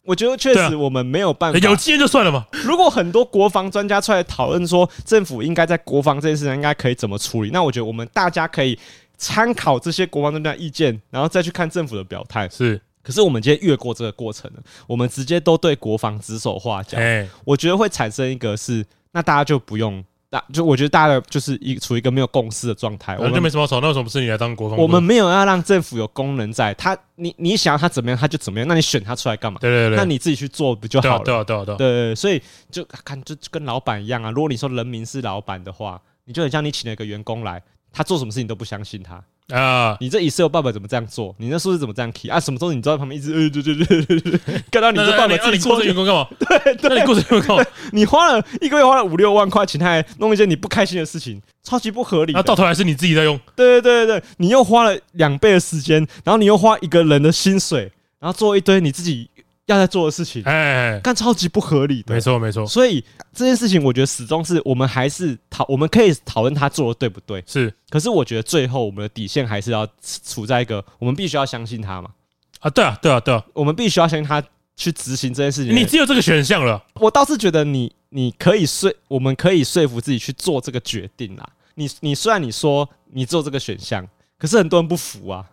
[SPEAKER 2] 我觉得确实我们没有办法。
[SPEAKER 1] 有经验就算了嘛。
[SPEAKER 2] 如果很多国防专家出来讨论说，政府应该在国防这件事情应该可以怎么处理，那我觉得我们大家可以参考这些国防专家意见，然后再去看政府的表态。
[SPEAKER 1] 是。
[SPEAKER 2] 可是我们今天越过这个过程了，我们直接都对国防指手画脚。我觉得会产生一个是，那大家就不用大，就我觉得大家就是一处于一个没有共识的状态。
[SPEAKER 1] 我们就没什么吵，那为什么不是你来当国防？
[SPEAKER 2] 我们没有要让政府有功能在，他你你想要他怎么样他就怎么样，那你选他出来干嘛？
[SPEAKER 1] 对对对，
[SPEAKER 2] 那你自己去做不就好了？
[SPEAKER 1] 对啊对啊对啊
[SPEAKER 2] 对，所以就看就跟老板一样啊。如果你说人民是老板的话，你就很像你请了一个员工来，他做什么事情都不相信他。啊！你这以色列爸爸怎么这样做？你那数字怎么这样提啊？什么时候你坐在旁边一直呃对对对对对，看到你这爸爸自己
[SPEAKER 1] 雇着员工干嘛？
[SPEAKER 2] 对 对，
[SPEAKER 1] 你雇这员工，
[SPEAKER 2] 你花了一个月花了五六万块，请他来弄一些你不开心的事情，超级不合理。
[SPEAKER 1] 那到头来是你自己在用。
[SPEAKER 2] 对对对对对，你又花了两倍的时间，然后你又花一个人的薪水，然后做一堆你自己。要在做的事情，哎，干超级不合理的，
[SPEAKER 1] 没错没错。
[SPEAKER 2] 所以这件事情，我觉得始终是我们还是讨，我们可以讨论他做的对不对？
[SPEAKER 1] 是，
[SPEAKER 2] 可是我觉得最后我们的底线还是要处在一个，我们必须要相信他嘛。
[SPEAKER 1] 啊，对啊，对啊，对啊，
[SPEAKER 2] 我们必须要相信他去执行这件事情。
[SPEAKER 1] 你只有这个选项了。
[SPEAKER 2] 我倒是觉得你，你可以说，我们可以说服自己去做这个决定啦。你，你虽然你说你做这个选项，可是很多人不服啊。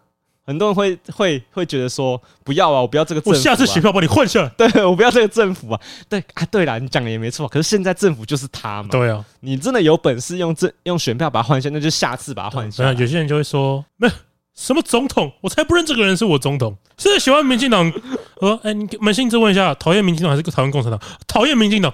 [SPEAKER 2] 很多人会会会觉得说不要啊，我不要这个政府、啊，
[SPEAKER 1] 我下次选票把你换下来。
[SPEAKER 2] 对，我不要这个政府啊。对啊，对啦，你讲的也没错。可是现在政府就是他嘛。
[SPEAKER 1] 对啊，你
[SPEAKER 2] 真的有本事用这用选票把他换下，那就下次把他换下来。
[SPEAKER 1] 有些人就会说，没什么总统，我才不认这个人是我总统。现在喜欢民进党，我说，哎，你扪心自问一下，讨厌民进党还是讨厌共产党？讨厌民进党。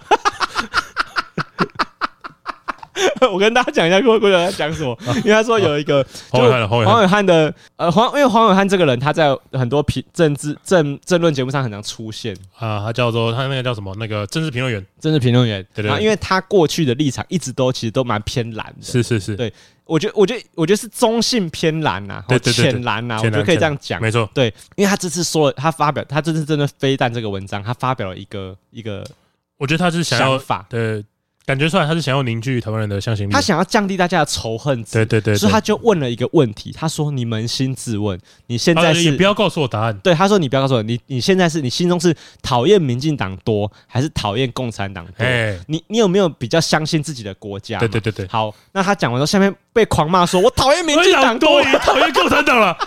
[SPEAKER 2] 我跟大家讲一下郭郭在讲什么，因为他说有一个
[SPEAKER 1] 黄伟汉，
[SPEAKER 2] 黄伟汉。的呃黄，因为黄伟汉这个人他在很多评政治政政论节目上很常出现。
[SPEAKER 1] 啊，他叫做他那个叫什么？那个政治评论员，
[SPEAKER 2] 政治评论员，对对，因为他过去的立场一直都其实都蛮偏蓝的，
[SPEAKER 1] 是是是，
[SPEAKER 2] 对。我觉得我觉得我觉得是中性偏蓝呐，浅蓝呐，我觉得可以这样讲，
[SPEAKER 1] 没错，
[SPEAKER 2] 对，因为他这次说了，他发表他这次真的飞弹这个文章，他发表了一个一个，
[SPEAKER 1] 我觉得他是想要法。对。感觉出来他是想要凝聚台湾人的向心力，
[SPEAKER 2] 他想要降低大家的仇恨值，
[SPEAKER 1] 对对对，
[SPEAKER 2] 所以他就问了一个问题，他说：“你扪心自问，你现在是……
[SPEAKER 1] 你不要告诉我答案。”
[SPEAKER 2] 对，他说：“你不要告诉我，你你现在是你心中是讨厌民进党多，还是讨厌共产党多？你你有没有比较相信自己的国家？”
[SPEAKER 1] 对对对对。
[SPEAKER 2] 好，那他讲完之后，下面被狂骂说：“我讨厌民进党多，
[SPEAKER 1] 也讨厌共产党了。”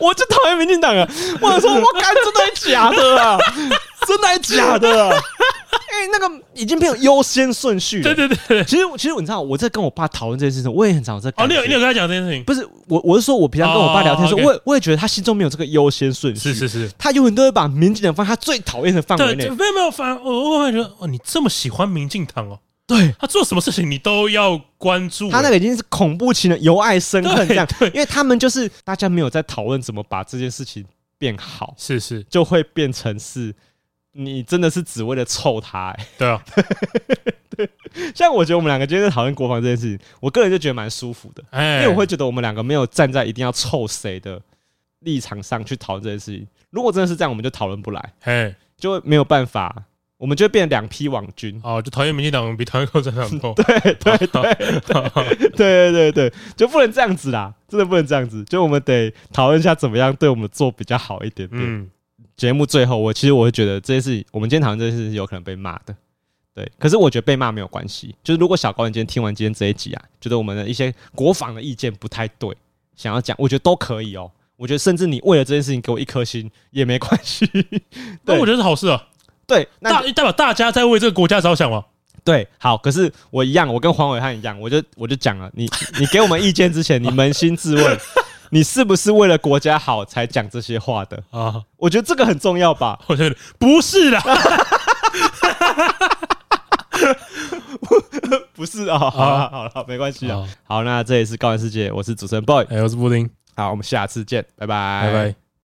[SPEAKER 2] 我就讨厌民进党啊！我想说，我干真的还假的啊？真的还假的？啊？因为，那个已经变成优先顺序了。
[SPEAKER 1] 对对对，
[SPEAKER 2] 其实其实你知道，我在跟我爸讨论这件事情，我也很常在。
[SPEAKER 1] 哦，你有你有跟他讲这件事情？
[SPEAKER 2] 不是我，我是说我平常跟我爸聊天的时候，我也我也觉得他心中没有这个优先顺序。
[SPEAKER 1] 是是是，
[SPEAKER 2] 他永远都会把民进党放在他最讨厌的范围内。
[SPEAKER 1] 没有没有，反而我我会觉得，哦，你这么喜欢民进党哦。
[SPEAKER 2] 对，
[SPEAKER 1] 他做什么事情你都要关注，
[SPEAKER 2] 他那个已经是恐怖情人，由爱生恨这样。因为他们就是大家没有在讨论怎么把这件事情变好，
[SPEAKER 1] 是是，
[SPEAKER 2] 就会变成是，你真的是只为了凑他、欸。
[SPEAKER 1] 对啊，
[SPEAKER 2] 对。像我觉得我们两个今天在讨论国防这件事情，我个人就觉得蛮舒服的，因为我会觉得我们两个没有站在一定要凑谁的立场上去讨论这件事情。如果真的是这样，我们就讨论不来，哎，就没有办法。我们就会变成两批网军
[SPEAKER 1] 哦，就讨厌民进党比讨厌共产党多。
[SPEAKER 2] 对对对 对对对对，就不能这样子啦，真的不能这样子。就我们得讨论一下怎么样对我们做比较好一点点。嗯，节目最后，我其实我会觉得这件事，我们今天讨论这件事是有可能被骂的。对，可是我觉得被骂没有关系。就是如果小高你今天听完今天这一集啊，觉得我们的一些国防的意见不太对，想要讲，我觉得都可以哦。我觉得甚至你为了这件事情给我一颗星也没关系。
[SPEAKER 1] 那我觉得是好事啊。
[SPEAKER 2] 对，那
[SPEAKER 1] 大代表大家在为这个国家着想吗？
[SPEAKER 2] 对，好，可是我一样，我跟黄伟汉一样，我就我就讲了，你你给我们意见之前，你扪心自问，你是不是为了国家好才讲这些话的啊？我觉得这个很重要吧？
[SPEAKER 1] 我觉得不是啦
[SPEAKER 2] 不是啊，好了好了，没关系啊。好，那这里是高玩世界，我是主持人 boy，
[SPEAKER 1] 哎，我是布丁，
[SPEAKER 2] 好，我们下次见，拜拜，
[SPEAKER 1] 拜拜。